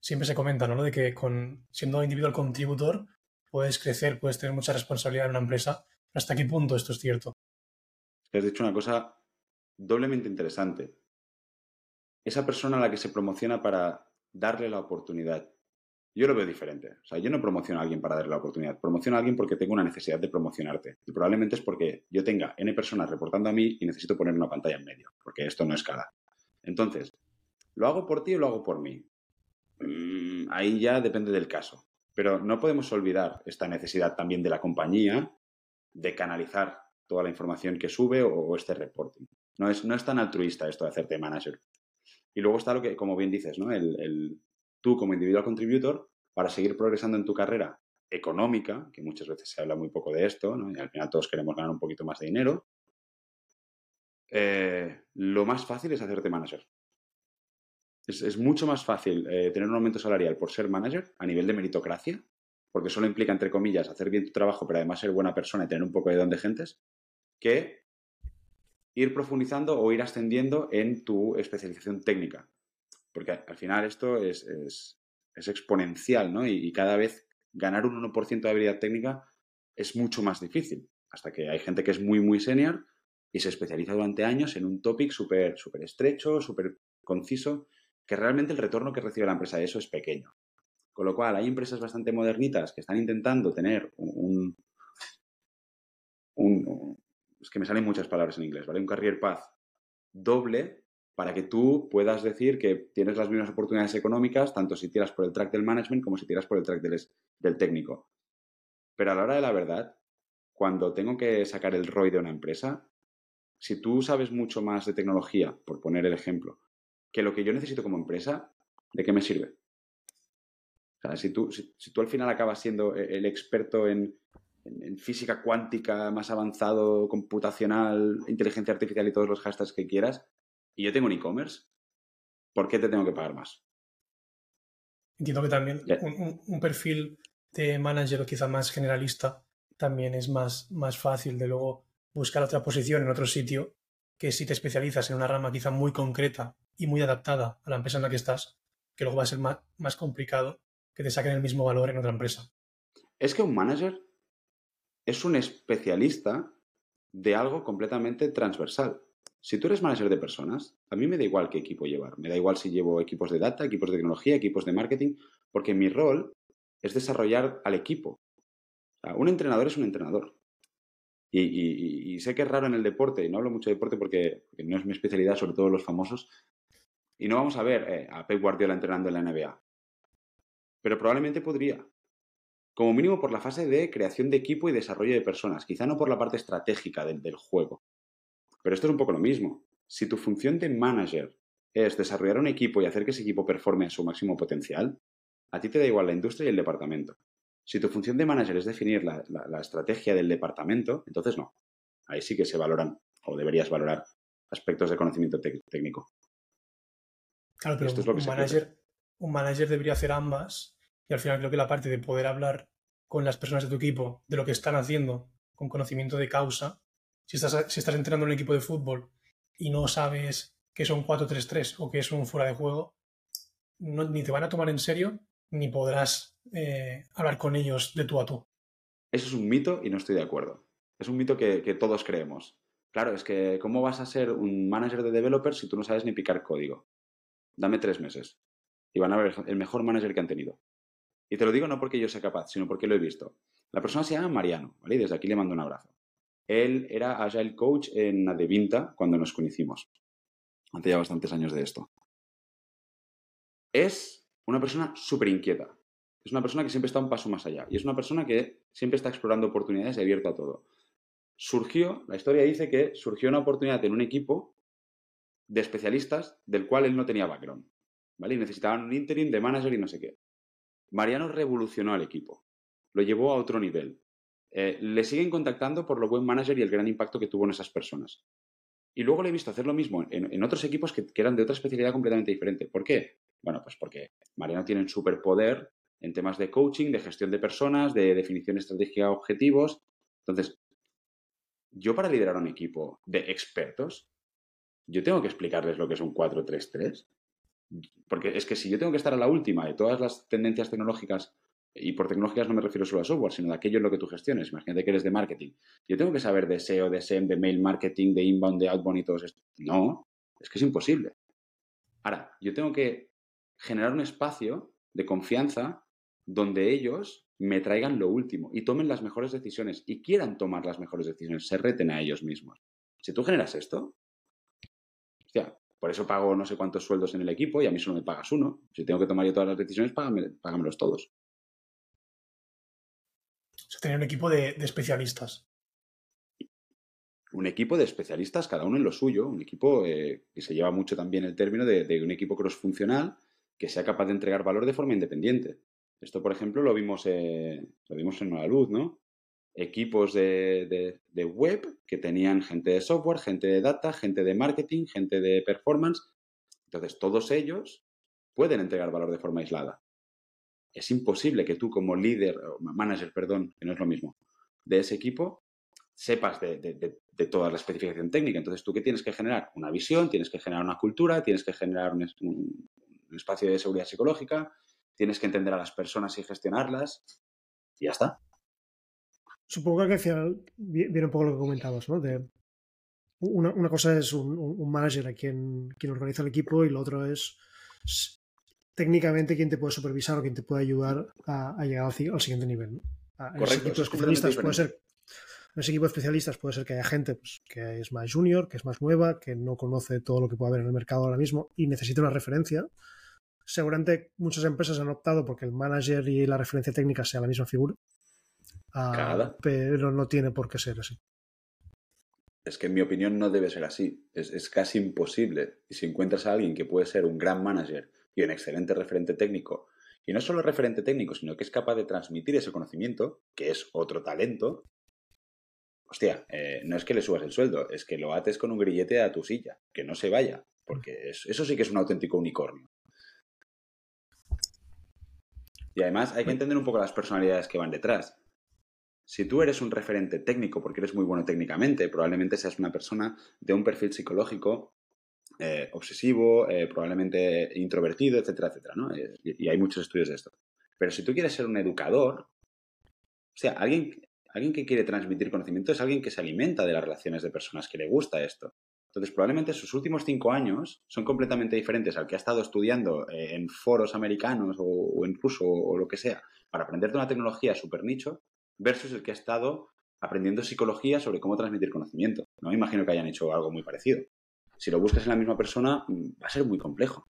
siempre se comenta, ¿no? De que con, siendo individual contributor puedes crecer, puedes tener mucha responsabilidad en una empresa. ¿Hasta qué punto esto es cierto? Has dicho una cosa doblemente interesante. Esa persona a la que se promociona para darle la oportunidad. Yo lo veo diferente. O sea, yo no promociono a alguien para darle la oportunidad. Promociono a alguien porque tengo una necesidad de promocionarte. Y probablemente es porque yo tenga N personas reportando a mí y necesito poner una pantalla en medio. Porque esto no escala. Entonces, ¿lo hago por ti o lo hago por mí? Mm, ahí ya depende del caso. Pero no podemos olvidar esta necesidad también de la compañía de canalizar toda la información que sube o, este reporting. No es, no es tan altruista esto de hacerte manager. Y luego está lo que, como bien dices, ¿no? El, tú como individual contributor, para seguir progresando en tu carrera económica, que muchas veces se habla muy poco de esto, ¿no? y al final todos queremos ganar un poquito más de dinero, eh, lo más fácil es hacerte manager. Es, mucho más fácil eh, tener un aumento salarial por ser manager a nivel de meritocracia, porque solo implica, entre comillas, hacer bien tu trabajo, pero además ser buena persona y tener un poco de don de gentes, que ir profundizando o ir ascendiendo en tu especialización técnica. Porque al final esto es, exponencial, ¿no? Y, y, cada vez ganar un 1% de habilidad técnica es mucho más difícil. Hasta que hay gente que es muy, muy senior y se especializa durante años en un topic súper super estrecho, súper conciso, que realmente el retorno que recibe la empresa de eso es pequeño. Con lo cual, hay empresas bastante modernitas que están intentando tener un, un, es que me salen muchas palabras en inglés, ¿vale? Un career path doble para que tú puedas decir que tienes las mismas oportunidades económicas, tanto si tiras por el track del management como si tiras por el track del, del técnico. Pero a la hora de la verdad, cuando tengo que sacar el ROI de una empresa, si tú sabes mucho más de tecnología, por poner el ejemplo, que lo que yo necesito como empresa, ¿de qué me sirve? O sea, si tú, si, tú al final acabas siendo e, el experto en, física cuántica más avanzado, computacional, inteligencia artificial y todos los hashtags que quieras, y yo tengo un e-commerce, ¿por qué te tengo que pagar más? Entiendo que también un, un, perfil de manager o quizá más generalista también es más, más fácil de luego buscar otra posición en otro sitio que si te especializas en una rama quizá muy concreta y muy adaptada a la empresa en la que estás, que luego va a ser más, complicado que te saquen el mismo valor en otra empresa. Es que un manager es un especialista de algo completamente transversal. Si tú eres manager de personas, a mí me da igual qué equipo llevar. Me da igual si llevo equipos de data, equipos de tecnología, equipos de marketing, porque mi rol es desarrollar al equipo. un entrenador es un entrenador. Y, sé que es raro en el deporte, y no hablo mucho de deporte porque, no es mi especialidad, sobre todo los famosos. Y no vamos a ver eh, a Pep Guardiola entrenando en la NBA. Pero probablemente podría. Como mínimo por la fase de creación de equipo y desarrollo de personas, quizá no por la parte estratégica del juego. Pero esto es un poco lo mismo. Si tu función de manager es desarrollar un equipo y hacer que ese equipo performe a su máximo potencial, a ti te da igual la industria y el departamento. Si tu función de manager es definir la, estrategia del departamento, entonces no. Ahí sí que se valoran, o deberías valorar, aspectos de conocimiento técnico. Claro, pero un, manager, un manager debería hacer ambas y al final creo que la parte de poder hablar con las personas de tu equipo de lo que están haciendo con conocimiento de causa si estás, si estás entrenando en un equipo de fútbol y no sabes que es un 4-3-3 o que es un fuera de juego, ni te van a tomar en serio ni podrás eh, hablar con ellos de tú a tú. Eso es un mito y no estoy de acuerdo. Es un mito que, todos creemos. Claro, es que ¿cómo vas a ser un manager de developers si tú no sabes ni picar código? Dame tres meses. Y van a ver el mejor manager que han tenido. Y te lo digo no porque yo sea capaz, sino porque lo he visto. La persona se llama Mariano, ¿vale? Y desde aquí le mando un abrazo. Él era Agile Coach en Adevinta cuando nos conocimos. Hace ya bastantes años de esto. Es una persona súper inquieta. Es una persona que siempre está un paso más allá. Y es una persona que siempre está explorando oportunidades y abierta a todo. Surgió, la historia dice que surgió una oportunidad en un equipo de especialistas del cual él no tenía background. ¿Vale? Y necesitaban un interim de manager y no sé qué. Mariano revolucionó al equipo. Lo llevó a otro nivel. Eh, le siguen contactando por lo buen manager y el gran impacto que tuvo en esas personas. Y luego le he visto hacer lo mismo en, otros equipos que, eran de otra especialidad completamente diferente. ¿Por qué? Bueno, pues porque Mariano tiene un superpoder en temas de coaching, de gestión de personas, de definición estratégica de objetivos. Entonces, yo para liderar un equipo de expertos, yo tengo que explicarles lo que es un 4-3-3. Porque es que si yo tengo que estar a la última de todas las tendencias tecnológicas y por tecnologías no me refiero solo a software, sino de aquello en lo que tú gestiones. Imagínate que eres de marketing. Yo tengo que saber de SEO, de SEM, de mail marketing, de inbound, de outbound y todo esto. No, es que es imposible. Ahora, yo tengo que generar un espacio de confianza donde ellos me traigan lo último y tomen las mejores decisiones y quieran tomar las mejores decisiones, se reten a ellos mismos. Si tú generas esto, hostia, por eso pago no sé cuántos sueldos en el equipo y a mí solo me pagas uno. Si tengo que tomar yo todas las decisiones, págamelos todos tener un equipo de, especialistas. Un equipo de especialistas, cada uno en lo suyo, un equipo eh, que se lleva mucho también el término de, un equipo cross-funcional que sea capaz de entregar valor de forma independiente. Esto, por ejemplo, lo vimos, eh, lo vimos en Nueva Luz, ¿no? Equipos de, de, web que tenían gente de software, gente de data, gente de marketing, gente de performance. Entonces, todos ellos pueden entregar valor de forma aislada es imposible que tú como líder, manager, perdón, que no es lo mismo, de ese equipo, sepas de, toda la especificación técnica. Entonces, ¿tú qué tienes que generar? Una visión, tienes que generar una cultura, tienes que generar un, espacio de seguridad psicológica, tienes que entender a las personas y gestionarlas, y ya está. Supongo que al final viene un poco lo que comentabas, ¿no? De una, cosa es un, manager a quien, quien organiza el equipo y lo otro es técnicamente quién te puede supervisar o quién te puede ayudar a, llegar al, siguiente nivel. En ese equipo especialistas puede ser en ese equipo de especialistas puede ser que haya gente pues, que es más junior, que es más nueva, que no conoce todo lo que puede haber en el mercado ahora mismo y necesita una referencia. Seguramente muchas empresas han optado porque el manager y la referencia técnica sea la misma figura, uh, pero no tiene por qué ser así. Es que en mi opinión no debe ser así. Es, es casi imposible. Y si encuentras a alguien que puede ser un gran manager y un excelente referente técnico, y no solo referente técnico, sino que es capaz de transmitir ese conocimiento, que es otro talento, hostia, eh, no es que le subas el sueldo, es que lo ates con un grillete a tu silla, que no se vaya, porque eso sí que es un auténtico unicornio. Y además hay que entender un poco las personalidades que van detrás. Si tú eres un referente técnico porque eres muy bueno técnicamente, probablemente seas una persona de un perfil psicológico eh, obsesivo, eh, probablemente introvertido, etcétera, etcétera, ¿no? y, hay muchos estudios de esto. Pero si tú quieres ser un educador, o sea, alguien, Alguien que quiere transmitir conocimiento es alguien que se alimenta de las relaciones de personas, que le gusta esto. Entonces, probablemente sus últimos cinco años son completamente diferentes al que ha estado estudiando eh, en foros americanos o, en ruso o, lo que sea para aprender de una tecnología súper nicho versus el que ha estado aprendiendo psicología sobre cómo transmitir conocimiento. No me imagino que hayan hecho algo muy parecido. Si lo buscas en la misma persona, mm, va a ser muy complejo.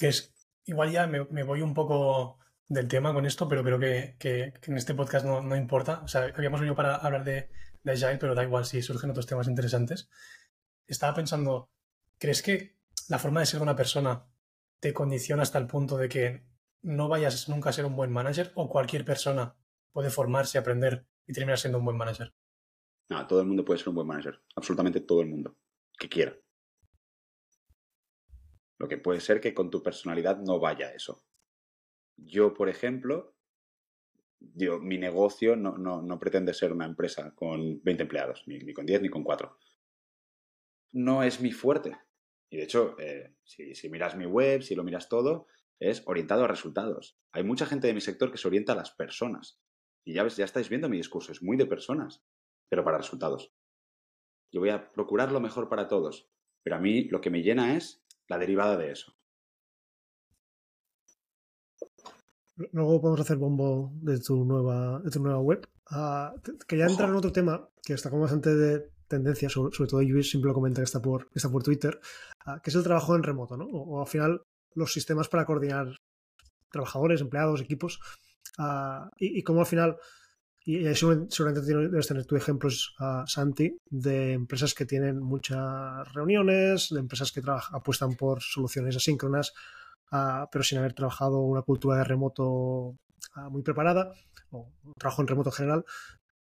Es, igual ya me, voy un poco del tema con esto, pero creo que, en este podcast no, importa. O sea, habíamos venido para hablar de, de Agile, pero da igual si surgen otros temas interesantes. Estaba pensando, ¿crees que la forma de ser una persona te condiciona hasta el punto de que no vayas nunca a ser un buen manager o cualquier persona puede formarse, aprender y terminar siendo un buen manager? No, todo el mundo puede ser un buen manager. Absolutamente todo el mundo. Que quiera. Lo que puede ser que con tu personalidad no vaya eso. Yo, por ejemplo, mi negocio no, pretende ser una empresa con 20 empleados, ni, con 10 ni con 4. No es mi fuerte. Y de hecho, eh, si, si, miras mi web, si lo miras todo, es orientado a resultados. Hay mucha gente de mi sector que se orienta a las personas. Y ya ves, ya estáis viendo mi discurso, es muy de personas, pero para resultados. Yo voy a procurar lo mejor para todos, pero a mí lo que me llena es la derivada de eso. Luego podemos hacer bombo de tu nueva, de tu nueva web. Uh, quería entrar en otro tema que está como bastante de tendencia, sobre, todo Luis siempre lo comenta que está por, está por Twitter, ah, que es el trabajo en remoto, ¿no? O, al final los sistemas para coordinar trabajadores, empleados, equipos, uh, y, y cómo al final y seguramente debes tener tu ejemplos, uh, Santi, de empresas que tienen muchas reuniones, de empresas que apuestan por soluciones asíncronas, uh, pero sin haber trabajado una cultura de remoto uh, muy preparada, o trabajo en remoto en general.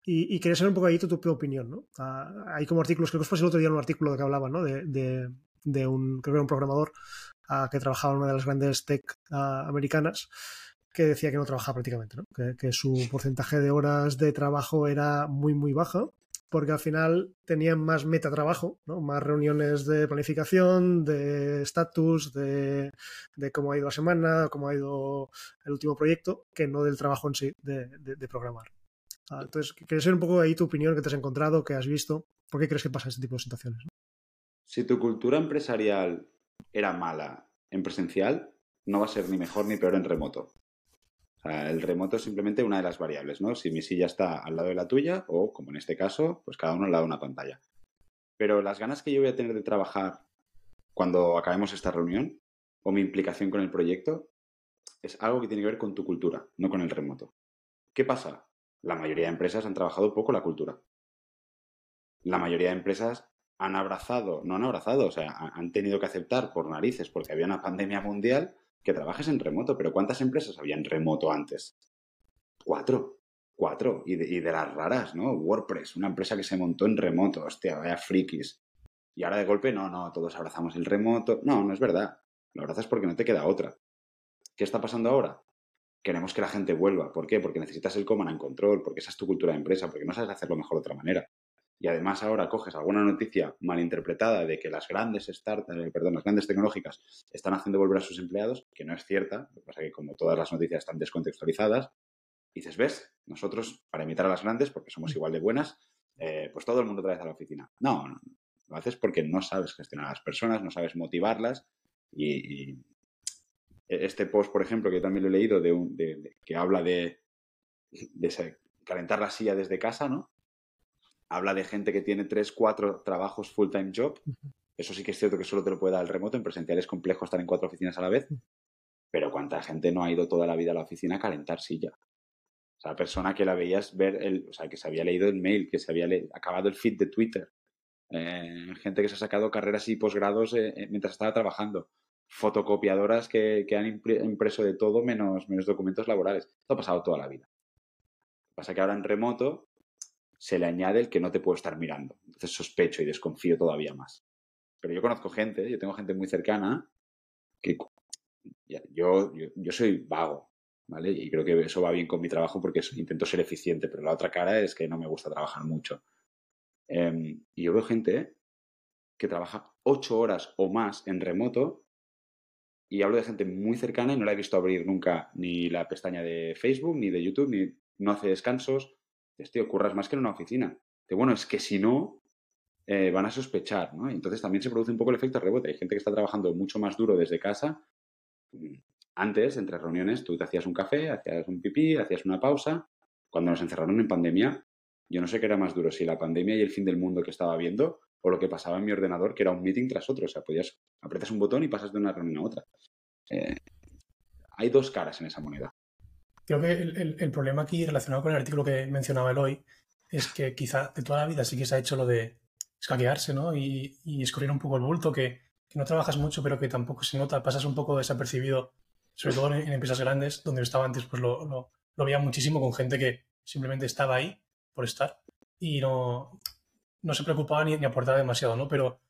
Y, quería saber un poco ahí tu, tu opinión, ¿no? hay como artículos, creo que os pasé el otro día un artículo de que hablaba, ¿no? De, de, de un, creo que era un programador que trabajaba en una de las grandes tech americanas que decía que no trabajaba prácticamente, ¿no? que, su porcentaje de horas de trabajo era muy, muy baja, porque al final tenían más metatrabajo, ¿no? más reuniones de planificación, de estatus, de, cómo ha ido la semana, cómo ha ido el último proyecto, que no del trabajo en sí de, programar. Ah, entonces, quería saber un poco ahí tu opinión, que te has encontrado, que has visto, ¿por qué crees que pasa este tipo de situaciones? Si tu cultura empresarial era mala en presencial, no va a ser ni mejor ni peor en remoto el remoto es simplemente una de las variables, ¿no? Si mi silla está al lado de la tuya o, como en este caso, pues cada uno al lado de una pantalla. Pero las ganas que yo voy a tener de trabajar cuando acabemos esta reunión o mi implicación con el proyecto es algo que tiene que ver con tu cultura, no con el remoto. ¿Qué pasa? La mayoría de empresas han trabajado poco la cultura. La mayoría de empresas han abrazado, no han abrazado, o sea, han tenido que aceptar por narices porque había una pandemia mundial que trabajes en remoto, pero ¿cuántas empresas había en remoto antes? Cuatro, cuatro, y de, las raras, ¿no? WordPress, una empresa que se montó en remoto, hostia, vaya frikis. Y ahora de golpe, no, no, todos abrazamos el remoto. No, no es verdad. Lo abrazas porque no te queda otra. ¿Qué está pasando ahora? Queremos que la gente vuelva. ¿Por qué? Porque necesitas el command and control, porque esa es tu cultura de empresa, porque no sabes hacerlo mejor de otra manera y además ahora coges alguna noticia malinterpretada de que las grandes startups, eh, perdón, las grandes tecnológicas están haciendo volver a sus empleados, que no es cierta, lo que pasa es que como todas las noticias están descontextualizadas, dices, ves, nosotros para imitar a las grandes, porque somos mm. igual de buenas, eh, pues todo el mundo trae a la oficina. No, no, lo haces porque no sabes gestionar a las personas, no sabes motivarlas y, este post, por ejemplo, que yo también lo he leído, de, que habla de, de calentar la silla desde casa, ¿no? Habla de gente que tiene tres, cuatro trabajos full-time job. Eso sí que es cierto que solo te lo puede dar el remoto. En presencial es complejo estar en cuatro oficinas a la vez. Pero ¿cuánta gente no ha ido toda la vida a la oficina a calentar silla? O sea, persona que la veías ver, el, o sea, que se había leído el mail, que se había acabado el feed de Twitter. Eh, gente que se ha sacado carreras y posgrados eh, eh, mientras estaba trabajando. Fotocopiadoras que, han impreso de todo menos, menos documentos laborales. Esto ha pasado toda la vida. Lo que pasa es que ahora en remoto se le añade el que no te puedo estar mirando. Entonces sospecho y desconfío todavía más. Pero yo conozco gente, yo tengo gente muy cercana que yo, yo, soy vago, ¿vale? Y creo que eso va bien con mi trabajo porque intento ser eficiente, pero la otra cara es que no me gusta trabajar mucho. Em, y yo veo gente que trabaja ocho horas o más en remoto y hablo de gente muy cercana y no la he visto abrir nunca ni la pestaña de Facebook, ni de YouTube, ni no hace descansos. Dices, tío, curras más que en una oficina. Que bueno, es que si no, eh, van a sospechar, ¿no? Entonces también se produce un poco el efecto rebote. Hay gente que está trabajando mucho más duro desde casa. Antes, entre reuniones, tú te hacías un café, hacías un pipí, hacías una pausa. Cuando nos encerraron en pandemia, yo no sé qué era más duro, si la pandemia y el fin del mundo que estaba viendo o lo que pasaba en mi ordenador, que era un meeting tras otro. O sea, podías, apretas un botón y pasas de una reunión a otra. Eh, hay dos caras en esa moneda. Creo que el, problema aquí relacionado con el artículo que mencionaba Eloy es que quizá de toda la vida sí que se ha hecho lo de escaquearse, ¿no? Y, y escurrir un poco el bulto, que, no trabajas mucho, pero que tampoco se nota, pasas un poco desapercibido, sobre todo en, empresas grandes, donde estaba antes, pues lo, veía muchísimo con gente que simplemente estaba ahí por estar y no, no se preocupaba ni, ni aportaba demasiado, ¿no? Pero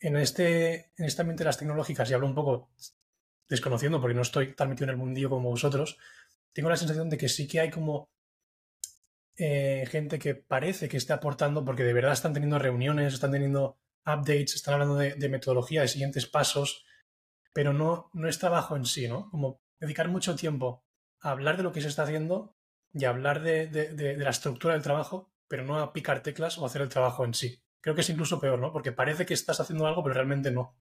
en este, en este ambiente de las tecnológicas, y hablo un poco desconociendo porque no estoy tan metido en el mundillo como vosotros, tengo la sensación de que sí que hay como eh, gente que parece que está aportando porque de verdad están teniendo reuniones, están teniendo updates, están hablando de, metodología, de siguientes pasos, pero no, no es trabajo en sí, ¿no? Como dedicar mucho tiempo a hablar de lo que se está haciendo y a hablar de, de la estructura del trabajo pero no a picar teclas o hacer el trabajo en sí. Creo que es incluso peor, ¿no? Porque parece que estás haciendo algo, pero realmente no.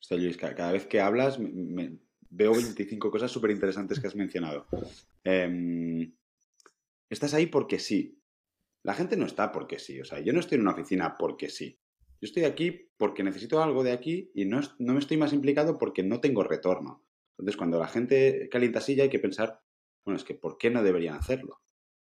Hostia, Luis, cada vez que hablas me, veo 25 cosas súper interesantes que has mencionado. Em, estás ahí porque sí. La gente no está porque sí. O sea, yo no estoy en una oficina porque sí. Yo estoy aquí porque necesito algo de aquí y no, no me estoy más implicado porque no tengo retorno. Entonces, cuando la gente calienta silla hay que pensar, bueno, es que ¿por qué no deberían hacerlo?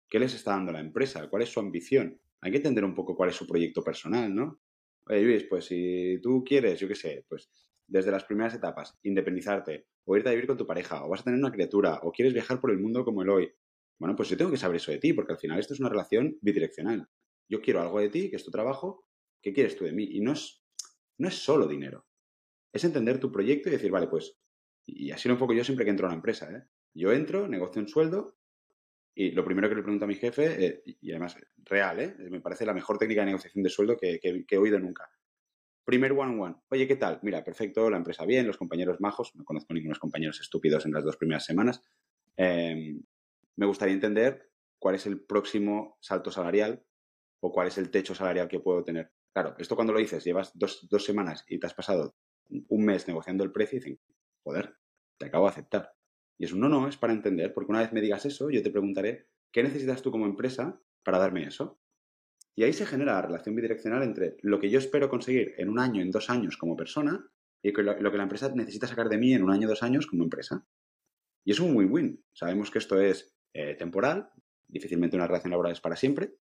¿Qué les está dando la empresa? ¿Cuál es su ambición? Hay que entender un poco cuál es su proyecto personal, ¿no? Oye, Luis, pues si tú quieres, yo qué sé, pues desde las primeras etapas, independizarte, o irte a vivir con tu pareja, o vas a tener una criatura, o quieres viajar por el mundo como el hoy, bueno, pues yo tengo que saber eso de ti, porque al final esto es una relación bidireccional. Yo quiero algo de ti, que es tu trabajo, ¿qué quieres tú de mí? Y no es, no es solo dinero. Es entender tu proyecto y decir, vale, pues, y así lo enfoco yo siempre que entro a una empresa, ¿eh? Yo entro, negocio un sueldo, y lo primero que le pregunto a mi jefe, eh, y además real, ¿eh? me parece la mejor técnica de negociación de sueldo que, he oído nunca. Primer one-one. Oye, ¿qué tal? Mira, perfecto, la empresa bien, los compañeros majos. No conozco ningunos compañeros estúpidos en las dos primeras semanas. Em, me gustaría entender cuál es el próximo salto salarial o cuál es el techo salarial que puedo tener. Claro, esto cuando lo dices, llevas dos, dos semanas y te has pasado un mes negociando el precio y dicen, joder, te acabo de aceptar. Y es un no, no, es para entender, porque una vez me digas eso, yo te preguntaré, ¿qué necesitas tú como empresa para darme eso? Y ahí se genera la relación bidireccional entre lo que yo espero conseguir en un año, en dos años como persona, y lo, que la empresa necesita sacar de mí en un año, dos años como empresa. Y es un win-win. Sabemos que esto es eh, temporal, difícilmente una relación laboral es para siempre.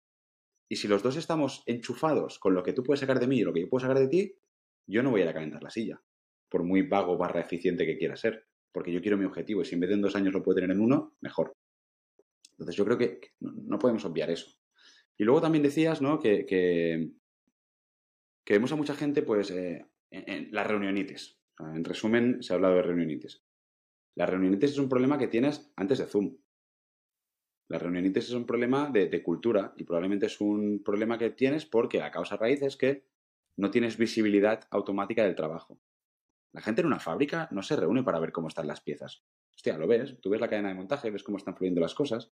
Y si los dos estamos enchufados con lo que tú puedes sacar de mí y lo que yo puedo sacar de ti, yo no voy a ir a calentar la silla, por muy vago barra eficiente que quiera ser porque yo quiero mi objetivo y si en vez de en dos años lo puedo tener en uno, mejor. Entonces yo creo que, no podemos obviar eso. Y luego también decías, ¿no? Que, que, vemos a mucha gente, pues, eh, en, las reunionitis. En resumen, se ha hablado de reunionitis. La reunionitis es un problema que tienes antes de Zoom. La reunionitis es un problema de, de, cultura y probablemente es un problema que tienes porque la causa raíz es que no tienes visibilidad automática del trabajo. La gente en una fábrica no se reúne para ver cómo están las piezas. Hostia, lo ves, tú ves la cadena de montaje, ves cómo están fluyendo las cosas.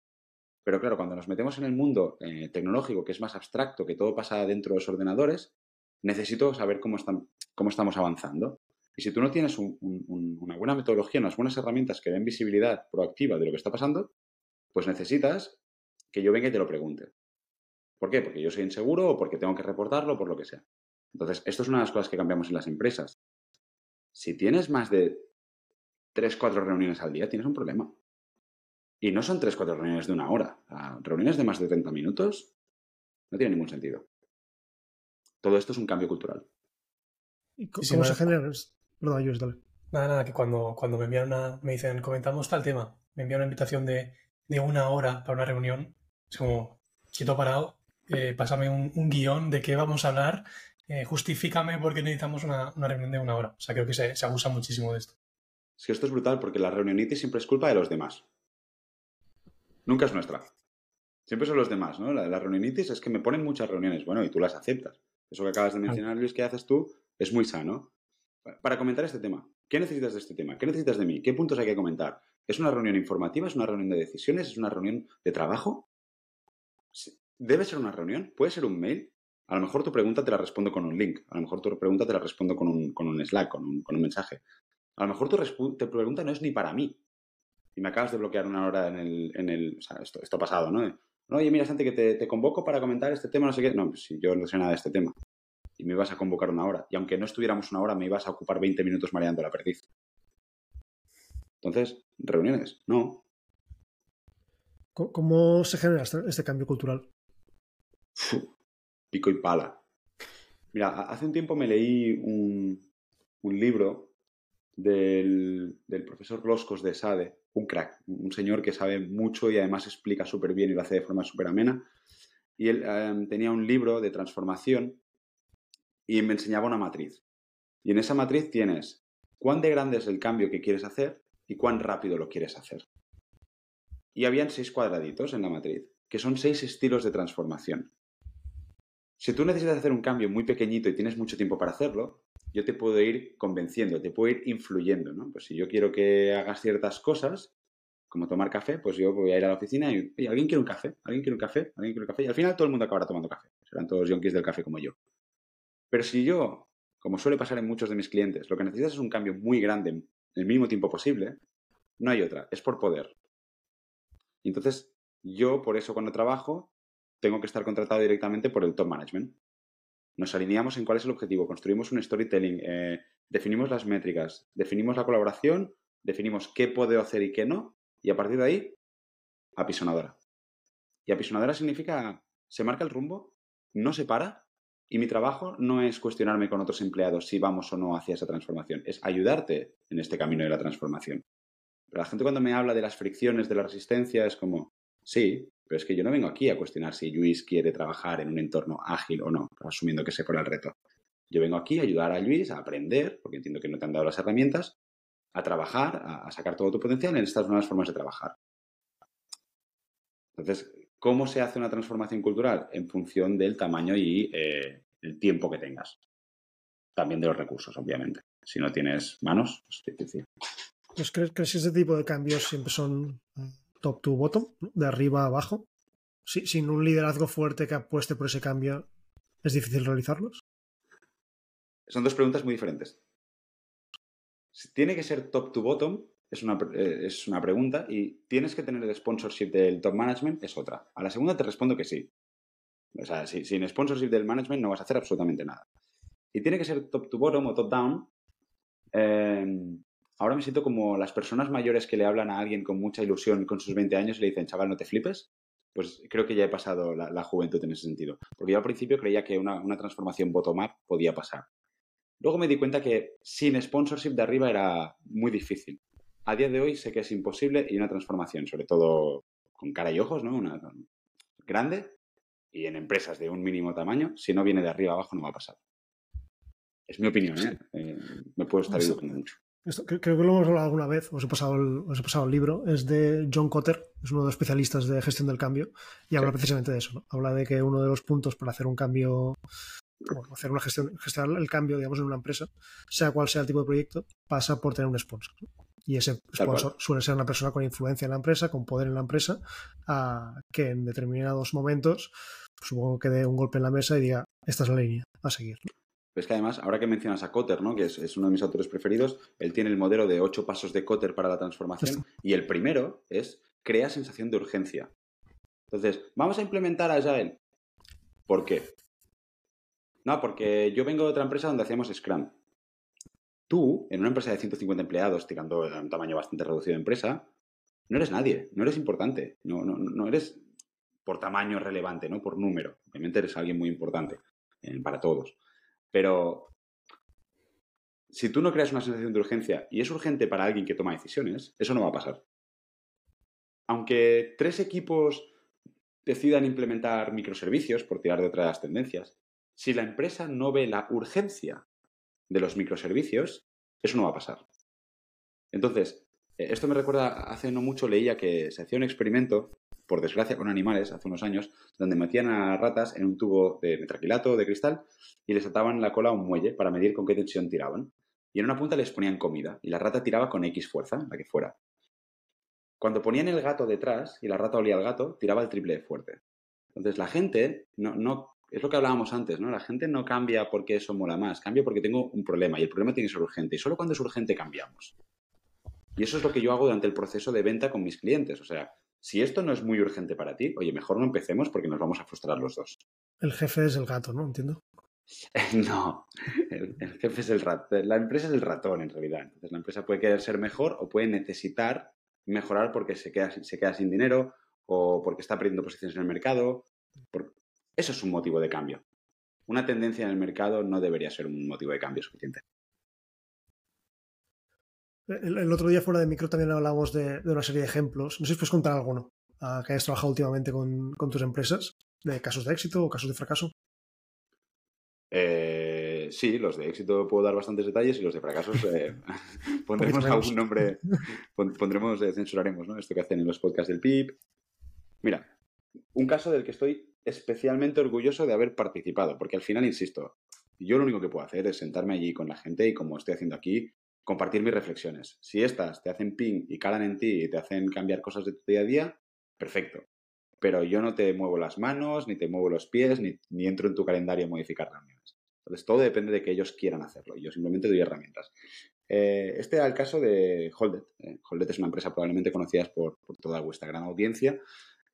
Pero claro, cuando nos metemos en el mundo eh, tecnológico, que es más abstracto, que todo pasa dentro de los ordenadores, necesito saber cómo, están, cómo estamos avanzando. Y si tú no tienes una buena metodología, unas buenas herramientas que den visibilidad proactiva de lo que está pasando, pues necesitas que yo venga y te lo pregunte. ¿Por qué? Porque yo soy inseguro o porque tengo que reportarlo o por lo que sea. Entonces, esto es una de las cosas que cambiamos en las empresas si tienes más de 3, 4 reuniones al día, tienes un problema. Y no son 3, 4 reuniones de una hora. reuniones de más de 30 minutos no tiene ningún sentido. Todo esto es un cambio cultural. ¿Y cómo, se genera? Perdón, dale. Nada, nada, que cuando, cuando me envían una, me dicen, comentamos tal tema, me envían una invitación de, una hora para una reunión, es como, quieto parado, eh, pásame un, un, guion de qué vamos a hablar eh, justifícame porque necesitamos una, reunión de una hora. O sea, creo que se, abusa muchísimo de esto. Es que esto es brutal porque la reunionitis siempre es culpa de los demás. Nunca es nuestra. Siempre son los demás, ¿no? La, la reunionitis es que me ponen muchas reuniones, bueno, y tú las aceptas. Eso que acabas de mencionar, Luis, que haces tú, es muy sano. Para comentar este tema, ¿Qué necesitas de este tema? ¿Qué necesitas de mí? ¿Qué puntos hay que comentar? ¿Es una reunión informativa? ¿Es una reunión de decisiones? ¿Es una reunión de trabajo? ¿Debe ser una reunión? ¿Puede ser un mail? A lo mejor tu pregunta te la respondo con un link. A lo mejor tu pregunta te la respondo con un, con un Slack, con un, con un mensaje. A lo mejor tu, tu, pregunta no es ni para mí. Y me acabas de bloquear una hora en el... En el o sea, esto, esto ha pasado, ¿no? Oye, mira, gente, que te, te, convoco para comentar este tema, no sé qué. No, pues si yo no sé nada de este tema. Y me ibas a convocar una hora. Y aunque no estuviéramos una hora, me ibas a ocupar 20 minutos mareando la perdiz. Entonces, reuniones, no. ¿Cómo se genera este, este cambio cultural? pico y pala. Mira, hace un tiempo me leí un, un libro del, del, profesor Loscos de Sade, un crack, un señor que sabe mucho y además explica súper bien y lo hace de forma súper amena. Y él eh, tenía un libro de transformación y me enseñaba una matriz. Y en esa matriz tienes cuán de grande es el cambio que quieres hacer y cuán rápido lo quieres hacer. Y habían seis cuadraditos en la matriz, que son seis estilos de transformación. Si tú necesitas hacer un cambio muy pequeñito y tienes mucho tiempo para hacerlo, yo te puedo ir convenciendo, te puedo ir influyendo, ¿no? Pues si yo quiero que hagas ciertas cosas, como tomar café, pues yo voy a ir a la oficina y, ¿alguien quiere un café? ¿Alguien quiere un café? ¿Alguien quiere un café? Y al final todo el mundo acabará tomando café. Serán todos yonkis del café como yo. Pero si yo, como suele pasar en muchos de mis clientes, lo que necesitas es un cambio muy grande en el mínimo tiempo posible, no hay otra, es por poder. Entonces, yo por eso cuando trabajo, tengo que estar contratado directamente por el top management. Nos alineamos en cuál es el objetivo, construimos un storytelling, eh, definimos las métricas, definimos la colaboración, definimos qué puedo hacer y qué no, y a partir de ahí, apisonadora. Y apisonadora significa, se marca el rumbo, no se para, y mi trabajo no es cuestionarme con otros empleados si vamos o no hacia esa transformación, es ayudarte en este camino de la transformación. Pero la gente cuando me habla de las fricciones, de la resistencia, es como, sí, pero es que yo no vengo aquí a cuestionar si Luis quiere trabajar en un entorno ágil o no, asumiendo que sé por el reto. Yo vengo aquí a ayudar a Luis a aprender, porque entiendo que no te han dado las herramientas, a trabajar, a, sacar todo tu potencial en estas nuevas formas de trabajar. Entonces, ¿cómo se hace una transformación cultural? En función del tamaño y eh, el tiempo que tengas. También de los recursos, obviamente. Si no tienes manos, es difícil. Pues ¿crees, que ese tipo de cambios siempre son top to bottom, de arriba a abajo. sin un liderazgo fuerte que apueste por ese cambio, ¿es difícil realizarlos? Son dos preguntas muy diferentes. Tiene que ser top to bottom, es una, eh, es una pregunta, y tienes que tener el sponsorship del top management, es otra. A la segunda te respondo que sí. O sea, sin sponsorship del management no vas a hacer absolutamente nada. Y tiene que ser top to bottom o top down. Eh, ahora me siento como las personas mayores que le hablan a alguien con mucha ilusión con sus 20 años y le dicen, chaval, no te flipes. Pues creo que ya he pasado la, juventud en ese sentido. Porque yo al principio creía que una, transformación bottom-up podía pasar. Luego me di cuenta que sin sponsorship de arriba era muy difícil. A día de hoy sé que es imposible y una transformación, sobre todo con cara y ojos, ¿no? Una grande y en empresas de un mínimo tamaño, si no viene de arriba abajo no va a pasar. Es mi opinión, ¿eh? eh me puedo estar equivocando mucho creo que lo hemos hablado alguna vez, os he, pasado el, os he pasado el libro, es de John Cotter, es uno de los especialistas de gestión del cambio, y habla precisamente de eso. Habla de que uno de los puntos para hacer un cambio, bueno, hacer una gestión, gestionar el cambio, digamos, en una empresa, sea cual sea el tipo de proyecto, pasa por tener un sponsor. Y ese sponsor suele ser una persona con influencia en la empresa, con poder en la empresa, a, que en determinados momentos, supongo que dé un golpe en la mesa y diga, esta es la línea a seguir es que además, ahora que mencionas a Cotter, ¿no? que es, uno de mis autores preferidos, él tiene el modelo de ocho pasos de Cotter para la transformación y el primero es crea sensación de urgencia. Entonces, vamos a implementar Agile. ¿Por qué? No, porque yo vengo de otra empresa donde hacíamos Scrum. Tú, en una empresa de 150 empleados, tirando un tamaño bastante reducido de empresa, no eres nadie, no eres importante, no, no, no eres por tamaño relevante, no por número. Obviamente eres alguien muy importante eh, para todos. Pero si tú no creas una sensación de urgencia y es urgente para alguien que toma decisiones, eso no va a pasar. Aunque tres equipos decidan implementar microservicios, por tirar de otras tendencias, si la empresa no ve la urgencia de los microservicios, eso no va a pasar. Entonces, eh, esto me recuerda, hace no mucho leía que se hacía un experimento por desgracia, con animales hace unos años, donde metían a ratas en un tubo de metraquilato, de cristal, y les ataban la cola a un muelle para medir con qué tensión tiraban. y en una punta les ponían comida y la rata tiraba con X fuerza, la que fuera. Cuando ponían el gato detrás y la rata olía al gato, tiraba el triple de fuerte. Entonces la gente no, no, es lo que hablábamos antes, ¿no? La gente no cambia porque eso mola más, cambia porque tengo un problema y el problema tiene que ser urgente y solo cuando es urgente cambiamos. Y eso es lo que yo hago durante el proceso de venta con mis clientes. O sea, si esto no es muy urgente para ti, oye, mejor no empecemos porque nos vamos a frustrar los dos. El jefe es el gato, ¿no? Entiendo. no, el, jefe es el ratón. La empresa es el ratón, en realidad. Entonces, la empresa puede querer ser mejor o puede necesitar mejorar porque se queda, se queda sin dinero o porque está perdiendo posiciones en el mercado. Eso es un motivo de cambio. Una tendencia en el mercado no debería ser un motivo de cambio suficiente. El, otro día fuera de micro también hablábamos de, una serie de ejemplos. No sé si puedes contar alguno ah, que hayas trabajado últimamente con, tus empresas, de casos de éxito o casos de fracaso. Eh, sí, los de éxito puedo dar bastantes detalles y los de fracasos eh, pondremos algún nombre, pondremos, eh, censuraremos, ¿no? Esto que hacen en los podcasts del PIB. Mira, un caso del que estoy especialmente orgulloso de haber participado, porque al final, insisto, yo lo único que puedo hacer es sentarme allí con la gente y como estoy haciendo aquí, compartir mis reflexiones. Si estas te hacen ping y calan en ti y te hacen cambiar cosas de tu día a día, perfecto. Pero yo no te muevo las manos, ni te muevo los pies, ni, entro en tu calendario a modificar reuniones. Entonces, todo depende de que ellos quieran hacerlo. Yo simplemente doy herramientas. Eh, este era el caso de Holdet. Eh, Holdet es una empresa probablemente conocida por, toda vuestra gran audiencia.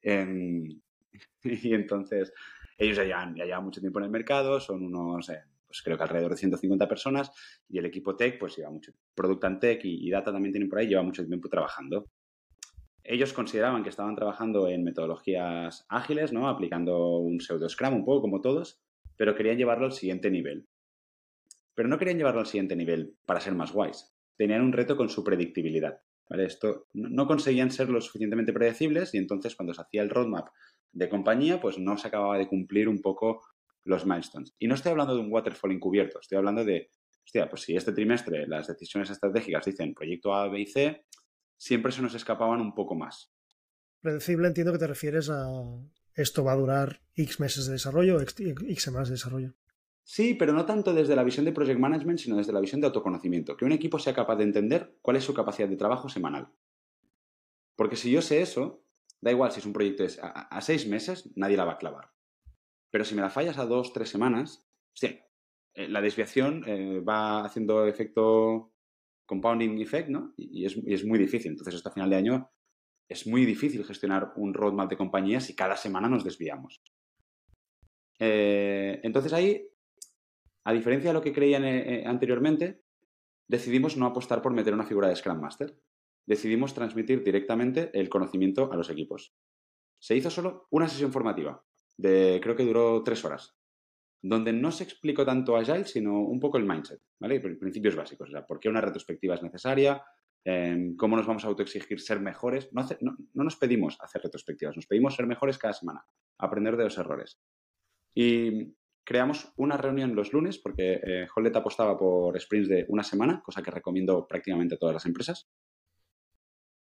Em, y entonces, ellos ya llevan, ya llevan mucho tiempo en el mercado, son unos eh, pues creo que alrededor de 150 personas y el equipo tech pues lleva mucho, Product and Tech y, Data también tienen por ahí, lleva mucho tiempo trabajando. Ellos consideraban que estaban trabajando en metodologías ágiles, ¿no? Aplicando un pseudo Scrum un poco como todos, pero querían llevarlo al siguiente nivel. Pero no querían llevarlo al siguiente nivel para ser más guays. Tenían un reto con su predictibilidad. ¿vale? Esto, no conseguían ser lo suficientemente predecibles y entonces cuando se hacía el roadmap de compañía, pues no se acababa de cumplir un poco los milestones. Y no estoy hablando de un waterfall encubierto, estoy hablando de, hostia, pues si este trimestre las decisiones estratégicas dicen proyecto A, B y C, siempre se nos escapaban un poco más. Predecible entiendo que te refieres a esto va a durar X meses de desarrollo, X, semanas de desarrollo. Sí, pero no tanto desde la visión de Project Management, sino desde la visión de autoconocimiento. Que un equipo sea capaz de entender cuál es su capacidad de trabajo semanal. Porque si yo sé eso, da igual si es un proyecto a seis meses, nadie la va a clavar. Pero si me la fallas a dos, tres semanas, sí, eh, la desviación eh, va haciendo efecto compounding effect, ¿no? Y, es, muy difícil. Entonces, hasta final de año es muy difícil gestionar un roadmap de compañías si cada semana nos desviamos. Eh, entonces ahí, a diferencia de lo que creían anteriormente, decidimos no apostar por meter una figura de Scrum Master. Decidimos transmitir directamente el conocimiento a los equipos. Se hizo solo una sesión formativa, de creo que duró tres horas, donde no se explicó tanto Agile, sino un poco el mindset, ¿vale? Principios básicos, o sea, por qué una retrospectiva es necesaria, em, cómo nos vamos a autoexigir ser mejores. No, no, nos pedimos hacer retrospectivas, nos pedimos ser mejores cada semana, aprender de los errores. Y creamos una reunión los lunes, porque eh, apostaba por sprints de una semana, cosa que recomiendo prácticamente a todas las empresas.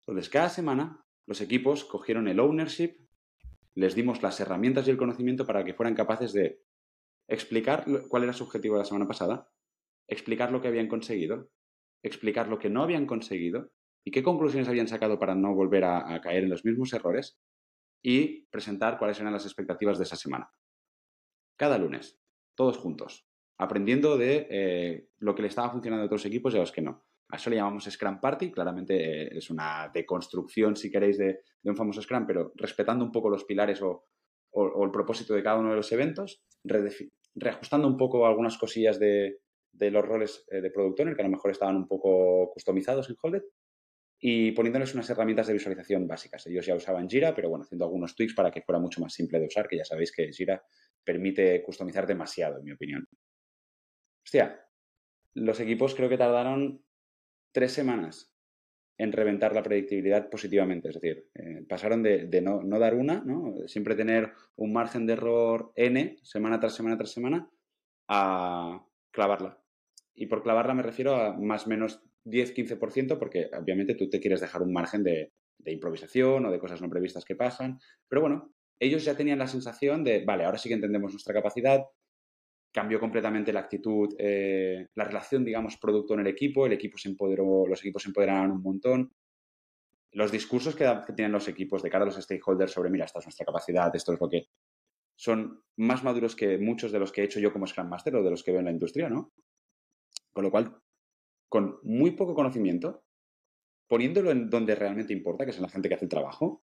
Entonces, cada semana los equipos cogieron el ownership les dimos las herramientas y el conocimiento para que fueran capaces de explicar cuál era su objetivo de la semana pasada, explicar lo que habían conseguido, explicar lo que no habían conseguido y qué conclusiones habían sacado para no volver a, caer en los mismos errores y presentar cuáles eran las expectativas de esa semana. Cada lunes, todos juntos, aprendiendo de eh, lo que le estaba funcionando a otros equipos y a los que no. A eso le llamamos Scrum Party, claramente eh, es una deconstrucción, si queréis, de, un famoso Scrum, pero respetando un poco los pilares o, el propósito de cada uno de los eventos, reajustando un poco algunas cosillas de, los roles eh, de el que a lo mejor estaban un poco customizados en Holded y poniéndoles unas herramientas de visualización básicas. Ellos ya usaban Jira, pero bueno, haciendo algunos tweaks para que fuera mucho más simple de usar, que ya sabéis que Jira permite customizar demasiado, en mi opinión. Hostia, los equipos creo que tardaron tres semanas en reventar la predictibilidad positivamente. Es decir, eh, pasaron de, no, dar una, ¿no? siempre tener un margen de error n semana tras semana tras semana, a clavarla. Y por clavarla me refiero a más o menos 10-15%, porque obviamente tú te quieres dejar un margen de, de improvisación o de cosas no previstas que pasan. Pero bueno, ellos ya tenían la sensación de, vale, ahora sí que entendemos nuestra capacidad, cambió completamente la actitud, eh, la relación, digamos, producto en el equipo, el equipo se empoderó, los equipos se empoderaron un montón. Los discursos que, que tienen los equipos de cara a los stakeholders sobre, mira, esta es nuestra capacidad, esto es lo que... Son más maduros que muchos de los que he hecho yo como Scrum Master o de los que veo en la industria, ¿no? Con lo cual, con muy poco conocimiento, poniéndolo en donde realmente importa, que es en la gente que hace el trabajo,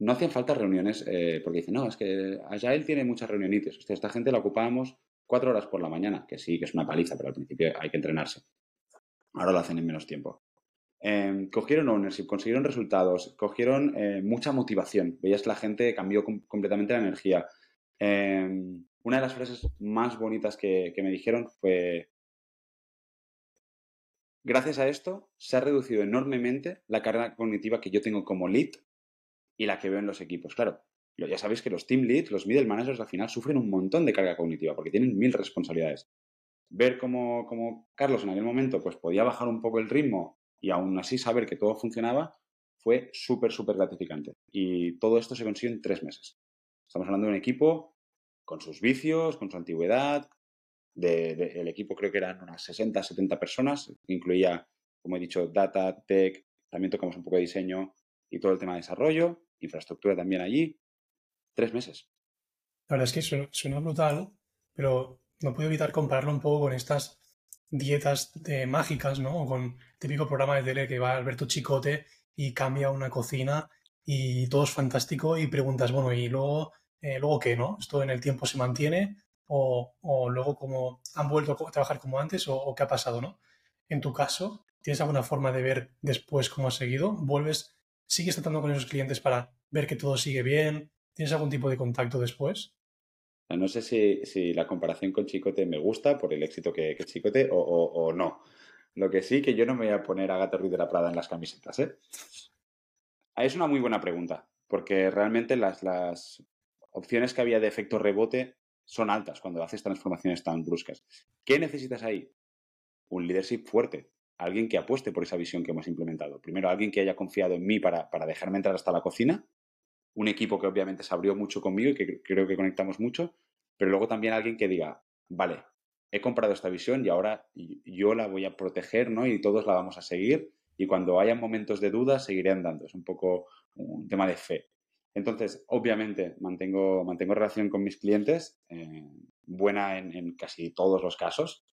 no hacían falta reuniones, eh, porque dicen, no, es que Agile tiene muchas reunionites. Hostia, esta gente la ocupábamos cuatro horas por la mañana, que sí, que es una paliza, pero al principio hay que entrenarse. Ahora lo hacen en menos tiempo. Em, cogieron ownership, consiguieron resultados, cogieron eh, mucha motivación. Veías que la gente cambió completamente la energía. Em, una de las frases más bonitas que, que me dijeron fue, gracias a esto se ha reducido enormemente la carga cognitiva que yo tengo como lead y la que veo en los equipos. Claro, ya sabéis que los team leads, los middle managers al final sufren un montón de carga cognitiva porque tienen mil responsabilidades. Ver cómo, Carlos en aquel momento pues podía bajar un poco el ritmo y aún así saber que todo funcionaba fue súper, súper gratificante. Y todo esto se consiguió en tres meses. Estamos hablando de un equipo con sus vicios, con su antigüedad. el equipo creo que eran unas 60, 70 personas, incluía, como he dicho, data, tech, también tocamos un poco de diseño y todo el tema de desarrollo infraestructura también allí, tres meses. La verdad es que suena, brutal, pero no puedo evitar compararlo un poco con estas dietas de mágicas, ¿no? O con el típico programa de tele que va Alberto Chicote y cambia una cocina y todo es fantástico y preguntas, bueno, ¿y luego, eh, luego qué, no? ¿Esto en el tiempo se mantiene? O, luego como han vuelto a trabajar como antes o, o, qué ha pasado, ¿no? En tu caso, ¿tienes alguna forma de ver después cómo ha seguido? ¿Vuelves ¿Sigues tratando con esos clientes para ver que todo sigue bien? ¿Tienes algún tipo de contacto después? No sé si, la comparación con Chicote me gusta por el éxito que, que Chicote o, no. Lo que sí que yo no me voy a poner a Gata Ruiz de la Prada en las camisetas. ¿eh? Es una muy buena pregunta, porque realmente las, las opciones que había de efecto rebote son altas cuando haces transformaciones tan bruscas. ¿Qué necesitas ahí? Un leadership fuerte, alguien que apueste por esa visión que hemos implementado. Primero, alguien que haya confiado en mí para, dejarme entrar hasta la cocina, un equipo que obviamente se abrió mucho conmigo y que creo que conectamos mucho, pero luego también alguien que diga, vale, he comprado esta visión y ahora yo la voy a proteger, ¿no? Y todos la vamos a seguir y cuando haya momentos de duda seguiré andando. Es un poco un tema de fe. Entonces, obviamente, mantengo, mantengo relación con mis clientes, eh, buena en, en, casi todos los casos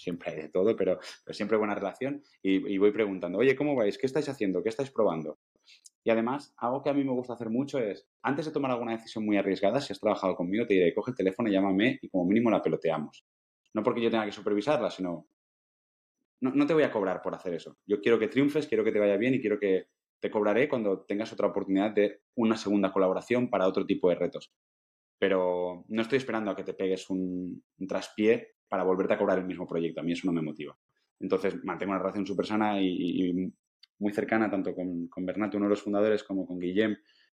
siempre hay de todo, pero, siempre buena relación y, voy preguntando, oye, ¿cómo vais? ¿Qué estáis haciendo? ¿Qué estáis probando? Y además, algo que a mí me gusta hacer mucho es, antes de tomar alguna decisión muy arriesgada, si has trabajado conmigo, te diré, coge el teléfono, llámame y como mínimo la peloteamos. No porque yo tenga que supervisarla, sino, no, te voy a cobrar por hacer eso. Yo quiero que triunfes, quiero que te vaya bien y quiero que te cobraré cuando tengas otra oportunidad de una segunda colaboración para otro tipo de retos. Pero no estoy esperando a que te pegues un traspié para volverte a cobrar el mismo proyecto. A mí eso no me motiva. Entonces, mantengo una relación súper sana y, muy cercana, tanto con, con Bernat, uno de los fundadores, como con Guillem,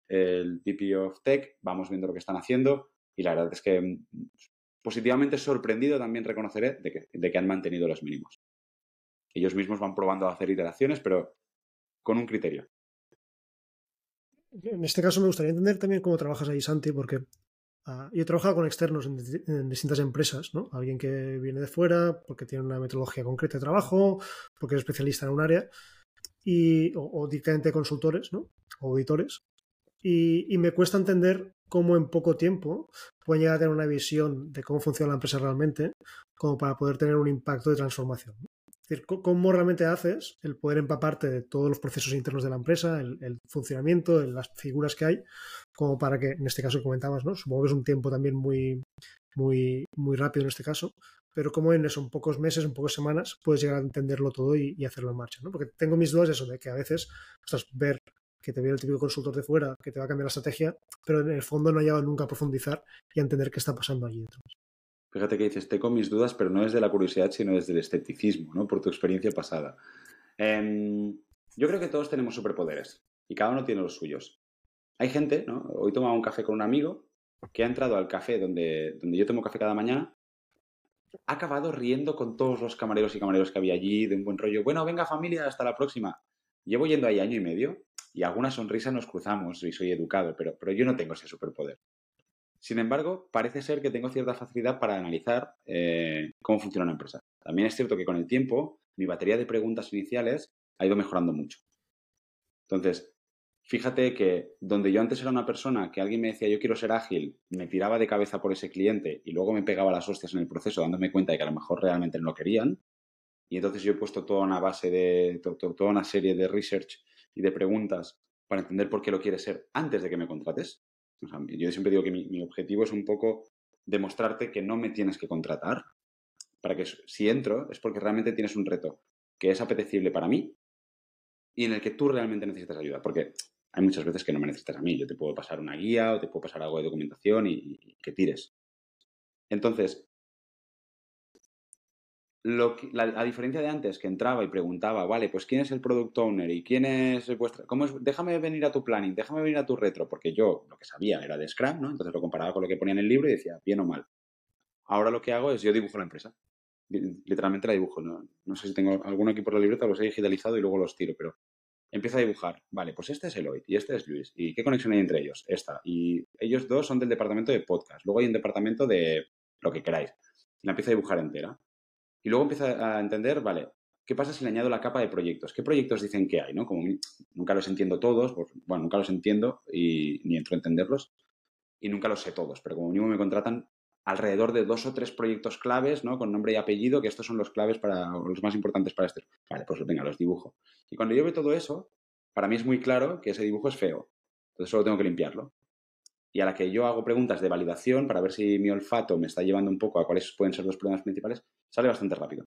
el VP of Tech. Vamos viendo lo que están haciendo y la verdad es que mm, positivamente sorprendido también reconoceré de que, de que han mantenido los mínimos. Ellos mismos van probando a hacer iteraciones, pero con un criterio. En este caso me gustaría entender también cómo trabajas ahí, Santi, porque Ah, yo he trabajado con externos en, distintas empresas, ¿no? Alguien que viene de fuera porque tiene una metodología concreta de trabajo, porque es especialista en un área, y, o, directamente consultores, ¿no? O auditores. Y, me cuesta entender cómo en poco tiempo pueden llegar a tener una visión de cómo funciona la empresa realmente, como para poder tener un impacto de transformación. Es decir, cómo realmente haces el poder empaparte de todos los procesos internos de la empresa, el, el funcionamiento, las figuras que hay, como para que, en este caso comentabas, ¿no? Supongo que es un tiempo también muy, muy, muy rápido en este caso, pero como en eso, pocos meses, en pocas semanas, puedes llegar a entenderlo todo y, hacerlo en marcha, ¿no? Porque tengo mis dudas de eso, de que a veces, ostras, ver que te viene el típico consultor de fuera, que te va a cambiar la estrategia, pero en el fondo no ha llegado nunca a profundizar y a entender qué está pasando allí dentro. Fíjate que dices, tengo mis dudas, pero no desde la curiosidad, sino desde el escepticismo, ¿no? Por tu experiencia pasada. Em, yo creo que todos tenemos superpoderes y cada uno tiene los suyos. Hay gente, ¿no? Hoy tomaba un café con un amigo que ha entrado al café donde, yo tomo café cada mañana, ha acabado riendo con todos los camareros y camareros que había allí, de un buen rollo. Bueno, venga familia, hasta la próxima. Llevo yendo ahí año y medio y alguna sonrisa nos cruzamos y soy educado, pero, pero yo no tengo ese superpoder. Sin embargo, parece ser que tengo cierta facilidad para analizar eh, cómo funciona una empresa. También es cierto que con el tiempo mi batería de preguntas iniciales ha ido mejorando mucho. Entonces, fíjate que donde yo antes era una persona que alguien me decía yo quiero ser ágil, me tiraba de cabeza por ese cliente y luego me pegaba las hostias en el proceso dándome cuenta de que a lo mejor realmente no lo querían. Y entonces yo he puesto toda una base de, toda una serie de research y de preguntas para entender por qué lo quieres ser antes de que me contrates yo siempre digo que mi, objetivo es un poco demostrarte que no me tienes que contratar, para que si entro es porque realmente tienes un reto que es apetecible para mí y en el que tú realmente necesitas ayuda, porque hay muchas veces que no me necesitas a mí, yo te puedo pasar una guía o te puedo pasar algo de documentación y que tires. Entonces, lo a diferencia de antes, que entraba y preguntaba, vale, pues quién es el product owner y quién es vuestra. ¿Cómo es? Déjame venir a tu planning, déjame venir a tu retro, porque yo lo que sabía era de Scrum, ¿no? Entonces lo comparaba con lo que ponía en el libro y decía, bien o mal. Ahora lo que hago es yo dibujo la empresa. Literalmente la dibujo. No, no sé si tengo alguno aquí por la libreta, los he digitalizado y luego los tiro, pero empiezo a dibujar. Vale, pues este es Eloy y este es Luis. ¿Y qué conexión hay entre ellos? Esta. Y ellos dos son del departamento de podcast. Luego hay un departamento de lo que queráis. La empiezo a dibujar entera y luego empieza a entender, vale, ¿qué pasa si le añado la capa de proyectos? ¿Qué proyectos dicen que hay? ¿no? Como nunca los entiendo todos, pues, bueno, nunca los entiendo y ni entro a entenderlos y nunca los sé todos, pero como mínimo me contratan alrededor de dos o tres proyectos claves, ¿no? Con nombre y apellido, que estos son los claves para los más importantes para este. Vale, pues venga, los dibujo. Y cuando yo veo todo eso, para mí es muy claro que ese dibujo es feo. Entonces solo tengo que limpiarlo y a la que yo hago preguntas de validación para ver si mi olfato me está llevando un poco a cuáles pueden ser los problemas principales, sale bastante rápido.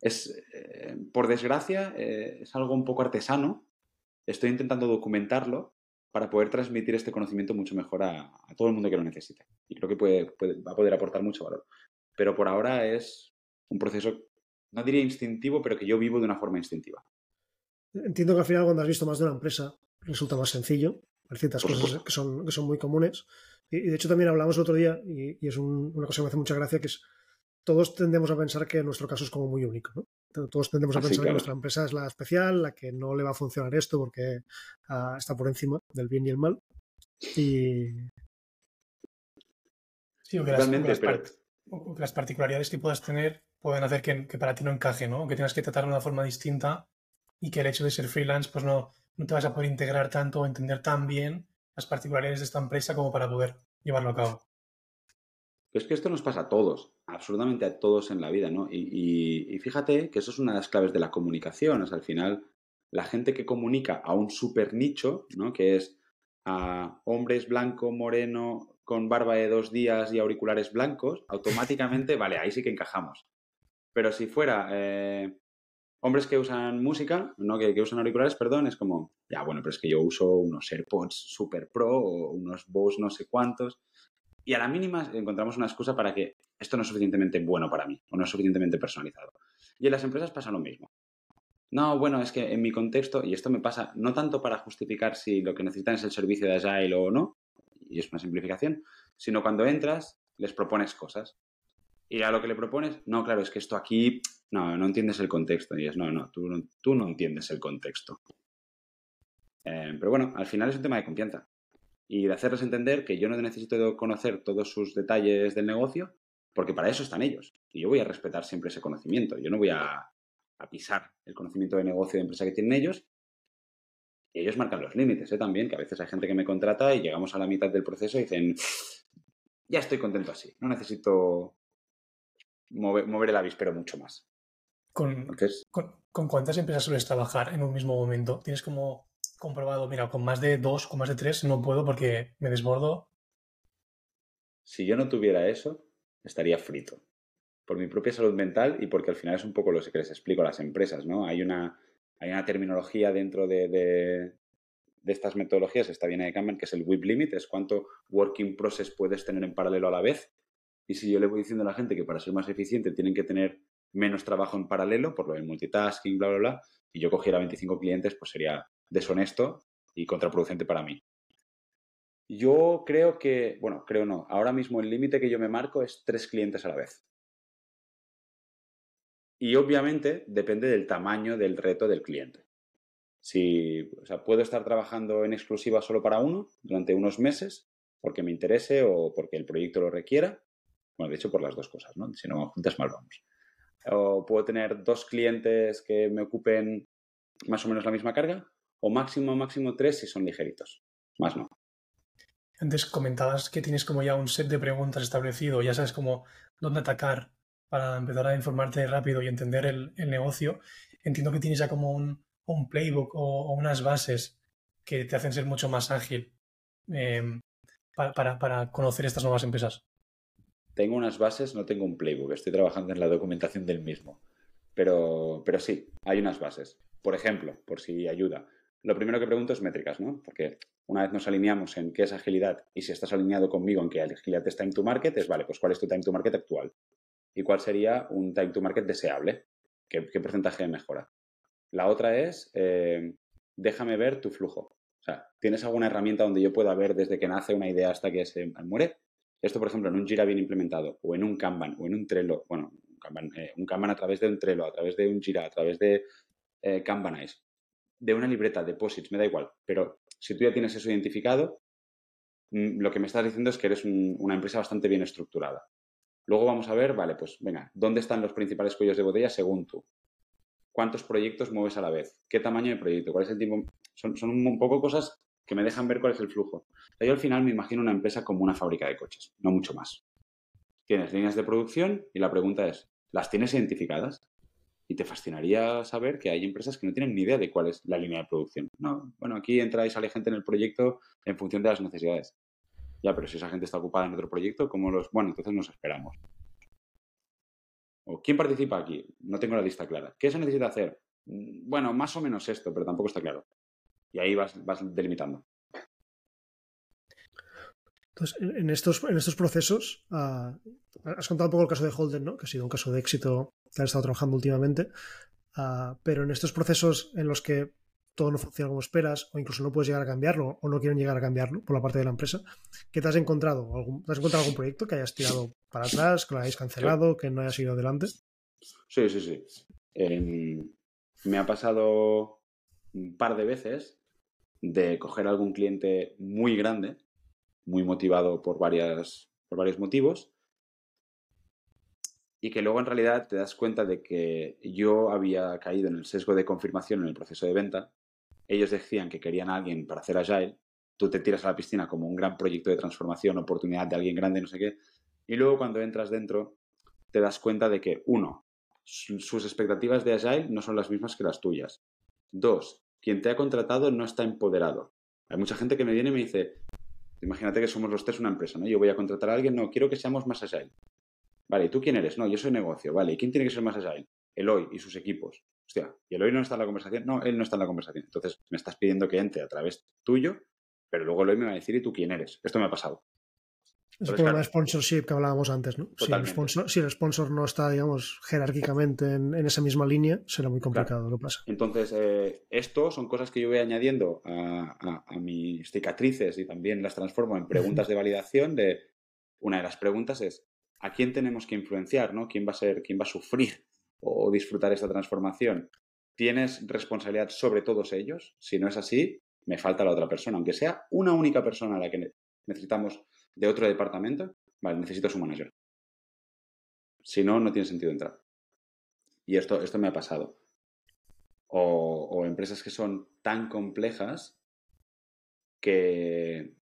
Es, eh, por desgracia, eh, es algo un poco artesano. Estoy intentando documentarlo para poder transmitir este conocimiento mucho mejor a, todo el mundo que lo necesite. Y creo que puede, va a poder aportar mucho valor. Pero por ahora es un proceso, no diría instintivo, pero que yo vivo de una forma instintiva. Entiendo que al final cuando has visto más de una empresa resulta más sencillo hay ciertas cosas que son, que son muy comunes. Y, de hecho también hablamos el otro día, y, es una cosa que me hace mucha gracia, que es todos tendemos a pensar que nuestro caso es como muy único. ¿no? Todos tendemos a ah, pensar que nuestra empresa es la especial, la que no le va a funcionar esto porque ah, está por encima del bien y el mal. Y... Sí, o que, las, particularidades que puedas tener pueden hacer que, que, para ti no encaje, ¿no? Que tengas que tratar de una forma distinta y que el hecho de ser freelance pues no, no te vas a poder integrar tanto o entender tan bien las particularidades de esta empresa como para poder llevarlo a cabo. Es que esto nos pasa a todos, absolutamente a todos en la vida, ¿no? Y, fíjate que eso es una de las claves de la comunicación. al final, la gente que comunica a un super nicho, ¿no? Que es a hombres blanco, moreno, con barba de dos días y auriculares blancos, automáticamente, vale, ahí sí que encajamos. Pero si fuera eh, hombres que usan música, no que, usan auriculares, perdón, es como, ya bueno, pero es que yo uso unos AirPods Super Pro o unos Bose no sé cuántos. Y a la mínima encontramos una excusa para que esto no es suficientemente bueno para mí o no es suficientemente personalizado. Y en las empresas pasa lo mismo. No, bueno, es que en mi contexto, y esto me pasa no tanto para justificar si lo que necesitan es el servicio de Agile o no, y es una simplificación, sino cuando entras, les propones cosas. Y a lo que le propones, no, claro, es que esto aquí, no, no entiendes el contexto. Y es, no, no, tú, tú no entiendes el contexto. Eh, pero bueno, al final es un tema de confianza. Y de hacerles entender que yo no necesito conocer todos sus detalles del negocio, porque para eso están ellos. Y yo voy a respetar siempre ese conocimiento. Yo no voy a, a pisar el conocimiento de negocio de empresa que tienen ellos. Y ellos marcan los límites ¿eh? también, que a veces hay gente que me contrata y llegamos a la mitad del proceso y dicen, ya estoy contento así, no necesito mover, el avispero mucho más. Con, con, cuántas empresas sueles trabajar en un mismo momento? ¿Tienes como comprobado, mira, con más de dos, con más de tres no puedo porque me desbordo? Si yo no tuviera eso, estaría frito. Por mi propia salud mental y porque al final es un poco lo que les explico a las empresas, ¿no? Hay una, hay una terminología dentro de, de, estas metodologías, está bien de Cameron, que es el WIP limit, es cuánto working process puedes tener en paralelo a la vez. Y si yo le voy diciendo a la gente que para ser más eficiente tienen que tener menos trabajo en paralelo, por lo del multitasking, bla, bla, bla, y yo cogiera 25 clientes, pues sería deshonesto y contraproducente para mí. Yo creo que, bueno, creo no, ahora mismo el límite que yo me marco es tres clientes a la vez. Y obviamente depende del tamaño del reto del cliente. Si, o sea, puedo estar trabajando en exclusiva solo para uno durante unos meses, porque me interese o porque el proyecto lo requiera. Bueno, de hecho, por las dos cosas, ¿no? Si no juntas, mal vamos. O puedo tener dos clientes que me ocupen más o menos la misma carga, o máximo, máximo tres si son ligeritos. Más no. Antes comentabas que tienes como ya un set de preguntas establecido, ya sabes cómo dónde atacar para empezar a informarte rápido y entender el, negocio. Entiendo que tienes ya como un, playbook o, unas bases que te hacen ser mucho más ágil em, para, para, conocer estas nuevas empresas. Tengo unas bases, no tengo un playbook, estoy trabajando en la documentación del mismo. Pero, pero sí, hay unas bases. Por ejemplo, por si ayuda, lo primero que pregunto es métricas, ¿no? Porque una vez nos alineamos en qué es agilidad y si estás alineado conmigo en que agilidad es time to market, es vale, pues cuál es tu time to market actual y cuál sería un time to market deseable, qué, porcentaje de mejora. La otra es, eh, déjame ver tu flujo. O sea, ¿tienes alguna herramienta donde yo pueda ver desde que nace una idea hasta que se muere? Esto, por ejemplo, en un Jira bien implementado, o en un Kanban, o en un Trello, bueno, un Kanban, eh, un Kanban a través de un Trello, a través de un Jira, a través de eh, Kanbanize, de una libreta, deposits, me da igual, pero si tú ya tienes eso identificado, mm, lo que me estás diciendo es que eres una empresa bastante bien estructurada. Luego vamos a ver, vale, pues venga, ¿dónde están los principales cuellos de botella según tú? ¿Cuántos proyectos mueves a la vez? ¿Qué tamaño de proyecto? ¿Cuál es el tiempo? Son, un poco cosas que me dejan ver cuál es el flujo. Yo al final me imagino una empresa como una fábrica de coches, no mucho más. Tienes líneas de producción y la pregunta es, ¿las tienes identificadas? Y te fascinaría saber que hay empresas que no tienen ni idea de cuál es la línea de producción. No, bueno, aquí entra y sale gente en el proyecto en función de las necesidades. Ya, pero si esa gente está ocupada en otro proyecto, ¿cómo los...? Bueno, entonces nos esperamos. ¿O quién participa aquí? No tengo la lista clara. ¿Qué se necesita hacer? Mm, bueno, más o menos esto, pero tampoco está claro. Y ahí vas, delimitando. Entonces, en estos, en estos procesos, ah, has contado un poco el caso de Holden, ¿no? que ha sido un caso de éxito que han estado trabajando últimamente, ah, pero en estos procesos en los que todo no funciona como esperas o incluso no puedes llegar a cambiarlo o no quieren llegar a cambiarlo por la parte de la empresa, ¿qué te has encontrado? ¿Te has encontrado algún proyecto que hayas tirado para atrás, que lo hayáis cancelado, que no haya ido adelante? Sí, sí, sí. Em, me ha pasado un par de veces de coger algún cliente muy grande, muy motivado por, varias, por varios motivos, y que luego en realidad te das cuenta de que yo había caído en el sesgo de confirmación en el proceso de venta ellos decían que querían a alguien para hacer Agile, tú te tiras a la piscina como un gran proyecto de transformación, oportunidad de alguien grande, no sé qué, y luego cuando entras dentro te das cuenta de que, uno, sus expectativas de Agile no son las mismas que las tuyas. Dos, quien te ha contratado no está empoderado. Hay mucha gente que me viene y me dice, imagínate que somos los tres una empresa, ¿no? Yo voy a contratar a alguien, no, quiero que seamos más Agile. Vale, ¿y tú quién eres? No, yo soy negocio. Vale, ¿y quién tiene que ser más Agile? Eloy y sus equipos. Hostia, ¿y Eloy no está en la conversación? No, él no está en la conversación. Entonces me estás pidiendo que entre a través tuyo, pero luego Eloy me va a decir, ¿y tú quién eres? Esto me ha pasado. Es el problema de sponsorship que hablábamos antes, ¿no? Si el, sponsor, si el, sponsor, no está, digamos, jerárquicamente en, esa misma línea, será muy complicado lo que pasa. Entonces, eh, esto son cosas que yo voy añadiendo a, a, mis cicatrices y también las transformo en preguntas de validación de... Una de las preguntas es, ¿a quién tenemos que influenciar, ¿no? ¿Quién va a ser, quién va a sufrir o disfrutar esta transformación, ¿tienes responsabilidad sobre todos ellos? Si no es así, me falta la otra persona. Aunque sea una única persona a la que necesitamos de otro departamento, vale, necesito su manager. Si no, no tiene sentido entrar. Y esto, esto me ha pasado. O, empresas que son tan complejas que...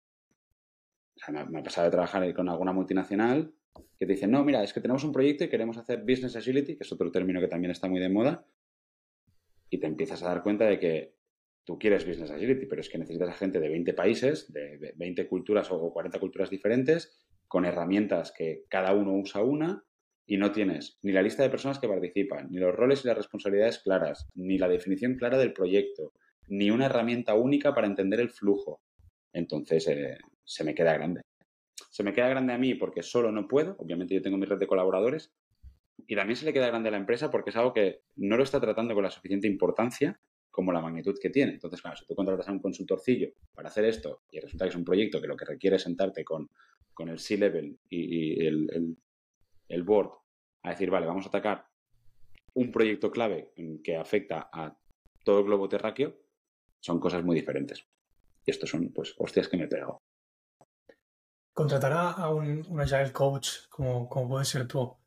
me ha pasado de trabajar con alguna multinacional que te dicen, no, mira, es que tenemos un proyecto y queremos hacer Business Agility, que es otro término que también está muy de moda, y te empiezas a dar cuenta de que tú quieres Business Agility, pero es que necesitas a gente de 20 países, de 20 culturas o 40 culturas diferentes, con herramientas que cada uno usa una, y no tienes ni la lista de personas que participan, ni los roles y las responsabilidades claras, ni la definición clara del proyecto, ni una herramienta única para entender el flujo. Entonces eh, se me queda grande se me queda grande a mí porque solo no puedo, obviamente yo tengo mi red de colaboradores, y también se le queda grande a la empresa porque es algo que no lo está tratando con la suficiente importancia como la magnitud que tiene. Entonces, claro, si tú contratas a un consultorcillo para hacer esto y resulta que es un proyecto que lo que requiere es sentarte con, con el C-Level y, el, el, board a decir, vale, vamos a atacar un proyecto clave que afecta a todo el globo terráqueo, son cosas muy diferentes. Y estos son, pues, hostias que me he pegado. contratar a un, un agile coach como, como puede ser tú,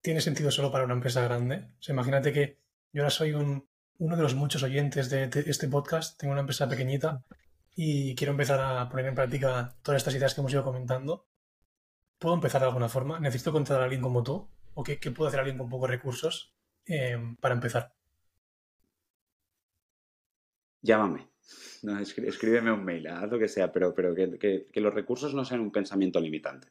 ¿tiene sentido solo para una empresa grande? O sea, imagínate que yo ahora soy un, uno de los muchos oyentes de, este podcast, tengo una empresa pequeñita y quiero empezar a poner en práctica todas estas ideas que hemos ido comentando. ¿Puedo empezar de alguna forma? ¿Necesito contratar a alguien como tú? ¿O qué, puede hacer alguien con pocos recursos eh, para empezar? Llámame. No, escrí- escríbeme un mail, haz lo que sea, pero, pero que, que- que los recursos no sean un pensamiento limitante.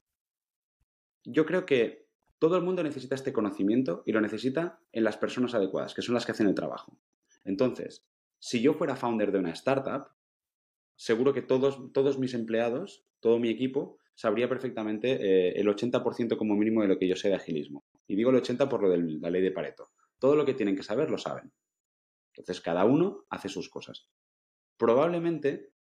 Yo creo que todo el mundo necesita este conocimiento y lo necesita en las personas adecuadas, que son las que hacen el trabajo. Entonces, si yo fuera founder de una startup, seguro que todos, todos mis empleados, todo mi equipo, sabría perfectamente eh, el 80% como mínimo de lo que yo sé de agilismo. Y digo el 80% por lo de la ley de Pareto. Todo lo que tienen que saber lo saben. Entonces, cada uno hace sus cosas. Probablemente,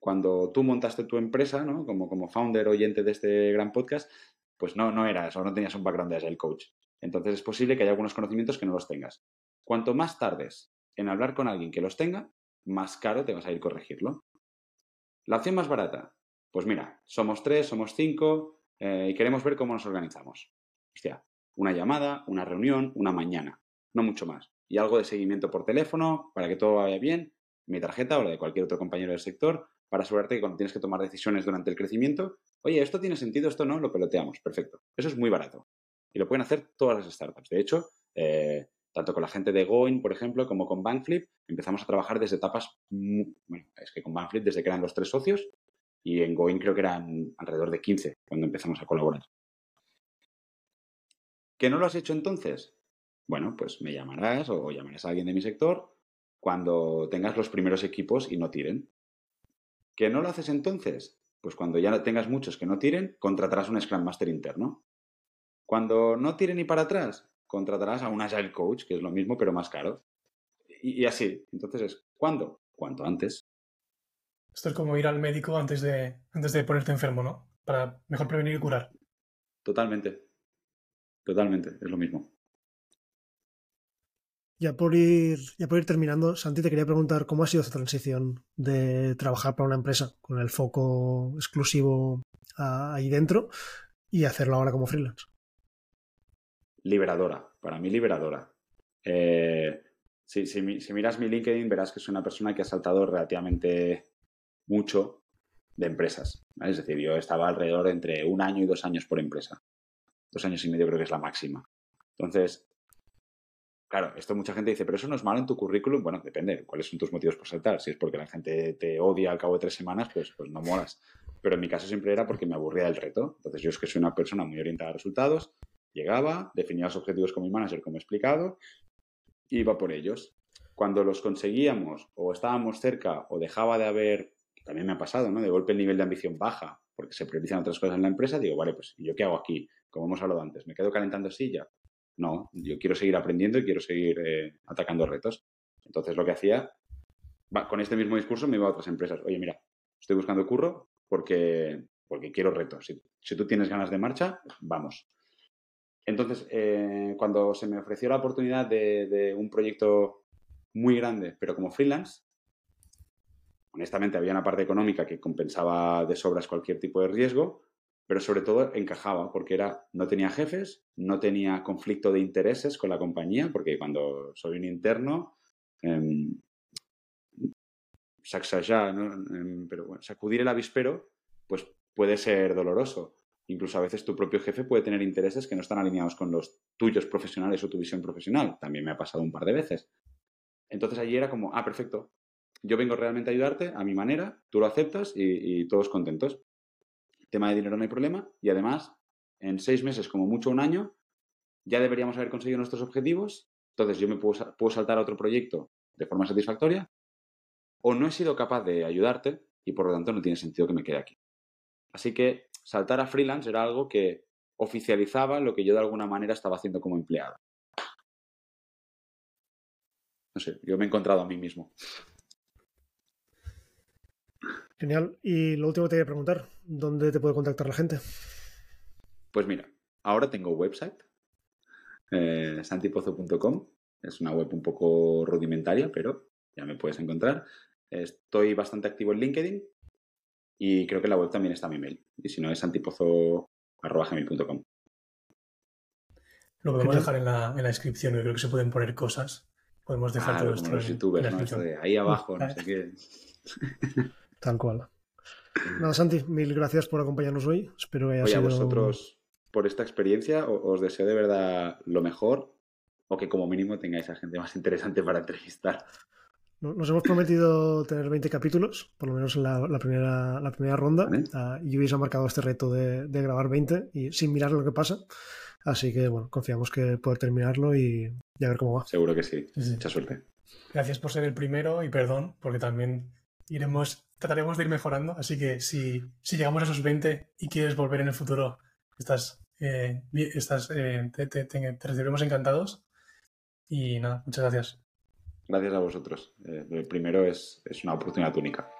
cuando tú montaste tu empresa, ¿no? Como, como founder oyente de este gran podcast, pues no, no eras o no tenías un background de Agile Coach. Entonces es posible que haya algunos conocimientos que no los tengas. Cuanto más tardes en hablar con alguien que los tenga, más caro te vas a ir corregirlo. La opción más barata, pues mira, somos tres, somos cinco eh, y queremos ver cómo nos organizamos. Hostia, una llamada, una reunión, una mañana, no mucho más. Y algo de seguimiento por teléfono para que todo vaya bien, mi tarjeta o la de cualquier otro compañero del sector, para asegurarte que cuando tienes que tomar decisiones durante el crecimiento, oye, esto tiene sentido, esto no, lo peloteamos, perfecto. Eso es muy barato. Y lo pueden hacer todas las startups. De hecho, eh, tanto con la gente de Goin, por ejemplo, como con Bankflip, empezamos a trabajar desde etapas, muy, bueno, es que con Bankflip desde que eran los tres socios y en Goin creo que eran alrededor de 15 cuando empezamos a colaborar. ¿Que no lo has hecho entonces? Bueno, pues me llamarás o llamarás a alguien de mi sector cuando tengas los primeros equipos y no tiren. ¿Que no lo haces entonces? Pues cuando ya tengas muchos que no tiren, contratarás un Scrum Master interno. Cuando no tire ni para atrás, contratarás a un Agile Coach, que es lo mismo pero más caro. Y, y así. Entonces es, ¿cuándo? Cuanto antes. Esto es como ir al médico antes de, antes de ponerte enfermo, ¿no? Para mejor prevenir y curar. Totalmente. Totalmente, es lo mismo. Ya por ir, ya por ir terminando, Santi, te quería preguntar cómo ha sido esa transición de trabajar para una empresa con el foco exclusivo ahí dentro y hacerlo ahora como freelance. Liberadora, para mí liberadora. Eh, si, si mi- si miras mi LinkedIn verás que soy una persona que ha saltado relativamente mucho de empresas. Es decir, yo estaba alrededor de entre un año y dos años por empresa. Dos años y medio creo que es la máxima. Entonces, claro, esto mucha gente dice, pero eso no es malo en tu currículum. Bueno, depende, cuáles son tus motivos por saltar. Si es porque la gente te odia al cabo de tres semanas, pues, pues no molas. Pero en mi caso siempre era porque me aburría del reto. Entonces yo es que soy una persona muy orientada a resultados. Llegaba, definía los objetivos con mi manager, como he explicado, iba por ellos. Cuando los conseguíamos o estábamos cerca o dejaba de haber, también me ha pasado, ¿no? De golpe el nivel de ambición baja porque se priorizan otras cosas en la empresa, digo, vale, pues ¿y ¿yo qué hago aquí? Como hemos hablado antes, ¿me quedo calentando silla? No, yo quiero seguir aprendiendo y quiero seguir eh, atacando retos. Entonces lo que hacía, con este mismo discurso me iba a otras empresas. Oye, mira, estoy buscando curro porque, porque quiero retos. Si, tú tienes ganas de marcha, vamos. Entonces, eh, cuando se me ofreció la oportunidad de, un proyecto muy grande, pero como freelance, honestamente había una parte económica que compensaba de sobras cualquier tipo de riesgo, pero sobre todo encajaba porque era, no tenía jefes, no tenía conflicto de intereses con la compañía, porque cuando soy un interno, eh, pero bueno, sacudir el avispero, pues puede ser doloroso. Incluso a veces tu propio jefe puede tener intereses que no están alineados con los tuyos profesionales o tu visión profesional. También me ha pasado un par de veces. Entonces allí era como, ah, perfecto, yo vengo realmente a ayudarte a mi manera, tú lo aceptas y, y todos contentos. Tema de dinero no hay problema y además, en seis meses, como mucho un año, ya deberíamos haber conseguido nuestros objetivos. Entonces yo me puedo, saltar a otro proyecto de forma satisfactoria o no he sido capaz de ayudarte y por lo tanto no tiene sentido que me quede aquí. Así que saltar a freelance era algo que oficializaba lo que yo de alguna manera estaba haciendo como empleado. No sé, yo me he encontrado a mí mismo. Genial. Y lo último que te voy a preguntar, ¿dónde te puede contactar la gente? Pues mira, ahora tengo website, eh, santipozo.com. Es una web un poco rudimentaria, pero ya me puedes encontrar. Estoy bastante activo en LinkedIn Y creo que en la web también está mi mail. Y si no es santipozo.gmail.com. Lo podemos dejar en la, en la descripción. Yo creo que se pueden poner cosas. Podemos dejar Claro, todo esto los en- youtubers, en la ¿no? Esto descripción. de ahí abajo, no sé qué. Tal cual. Nada, Santi, mil gracias por acompañarnos hoy. Espero que haya Oye, a sido... vosotros, por esta experiencia, os deseo de verdad lo mejor o que como mínimo tengáis a gente más interesante para entrevistar. No- Nos hemos prometido tener 20 capítulos, por lo menos en la, la primera, la primera ronda. Vale. Ah, y Luis ha marcado este reto de, de grabar 20 y sin mirar lo que pasa. Así que, bueno, confiamos que poder terminarlo y, y a ver cómo va. Seguro que sí. Mucha suerte. Gracias por ser el primero y perdón, porque también iremos, trataremos de ir mejorando. Así que si, si llegamos a esos 20 y quieres volver en el futuro, estás, eh, estás, eh, te, te- recibiremos encantados. Y nada, muchas gracias. Gracias a vosotros. Eh, primero es, es una oportunidad única.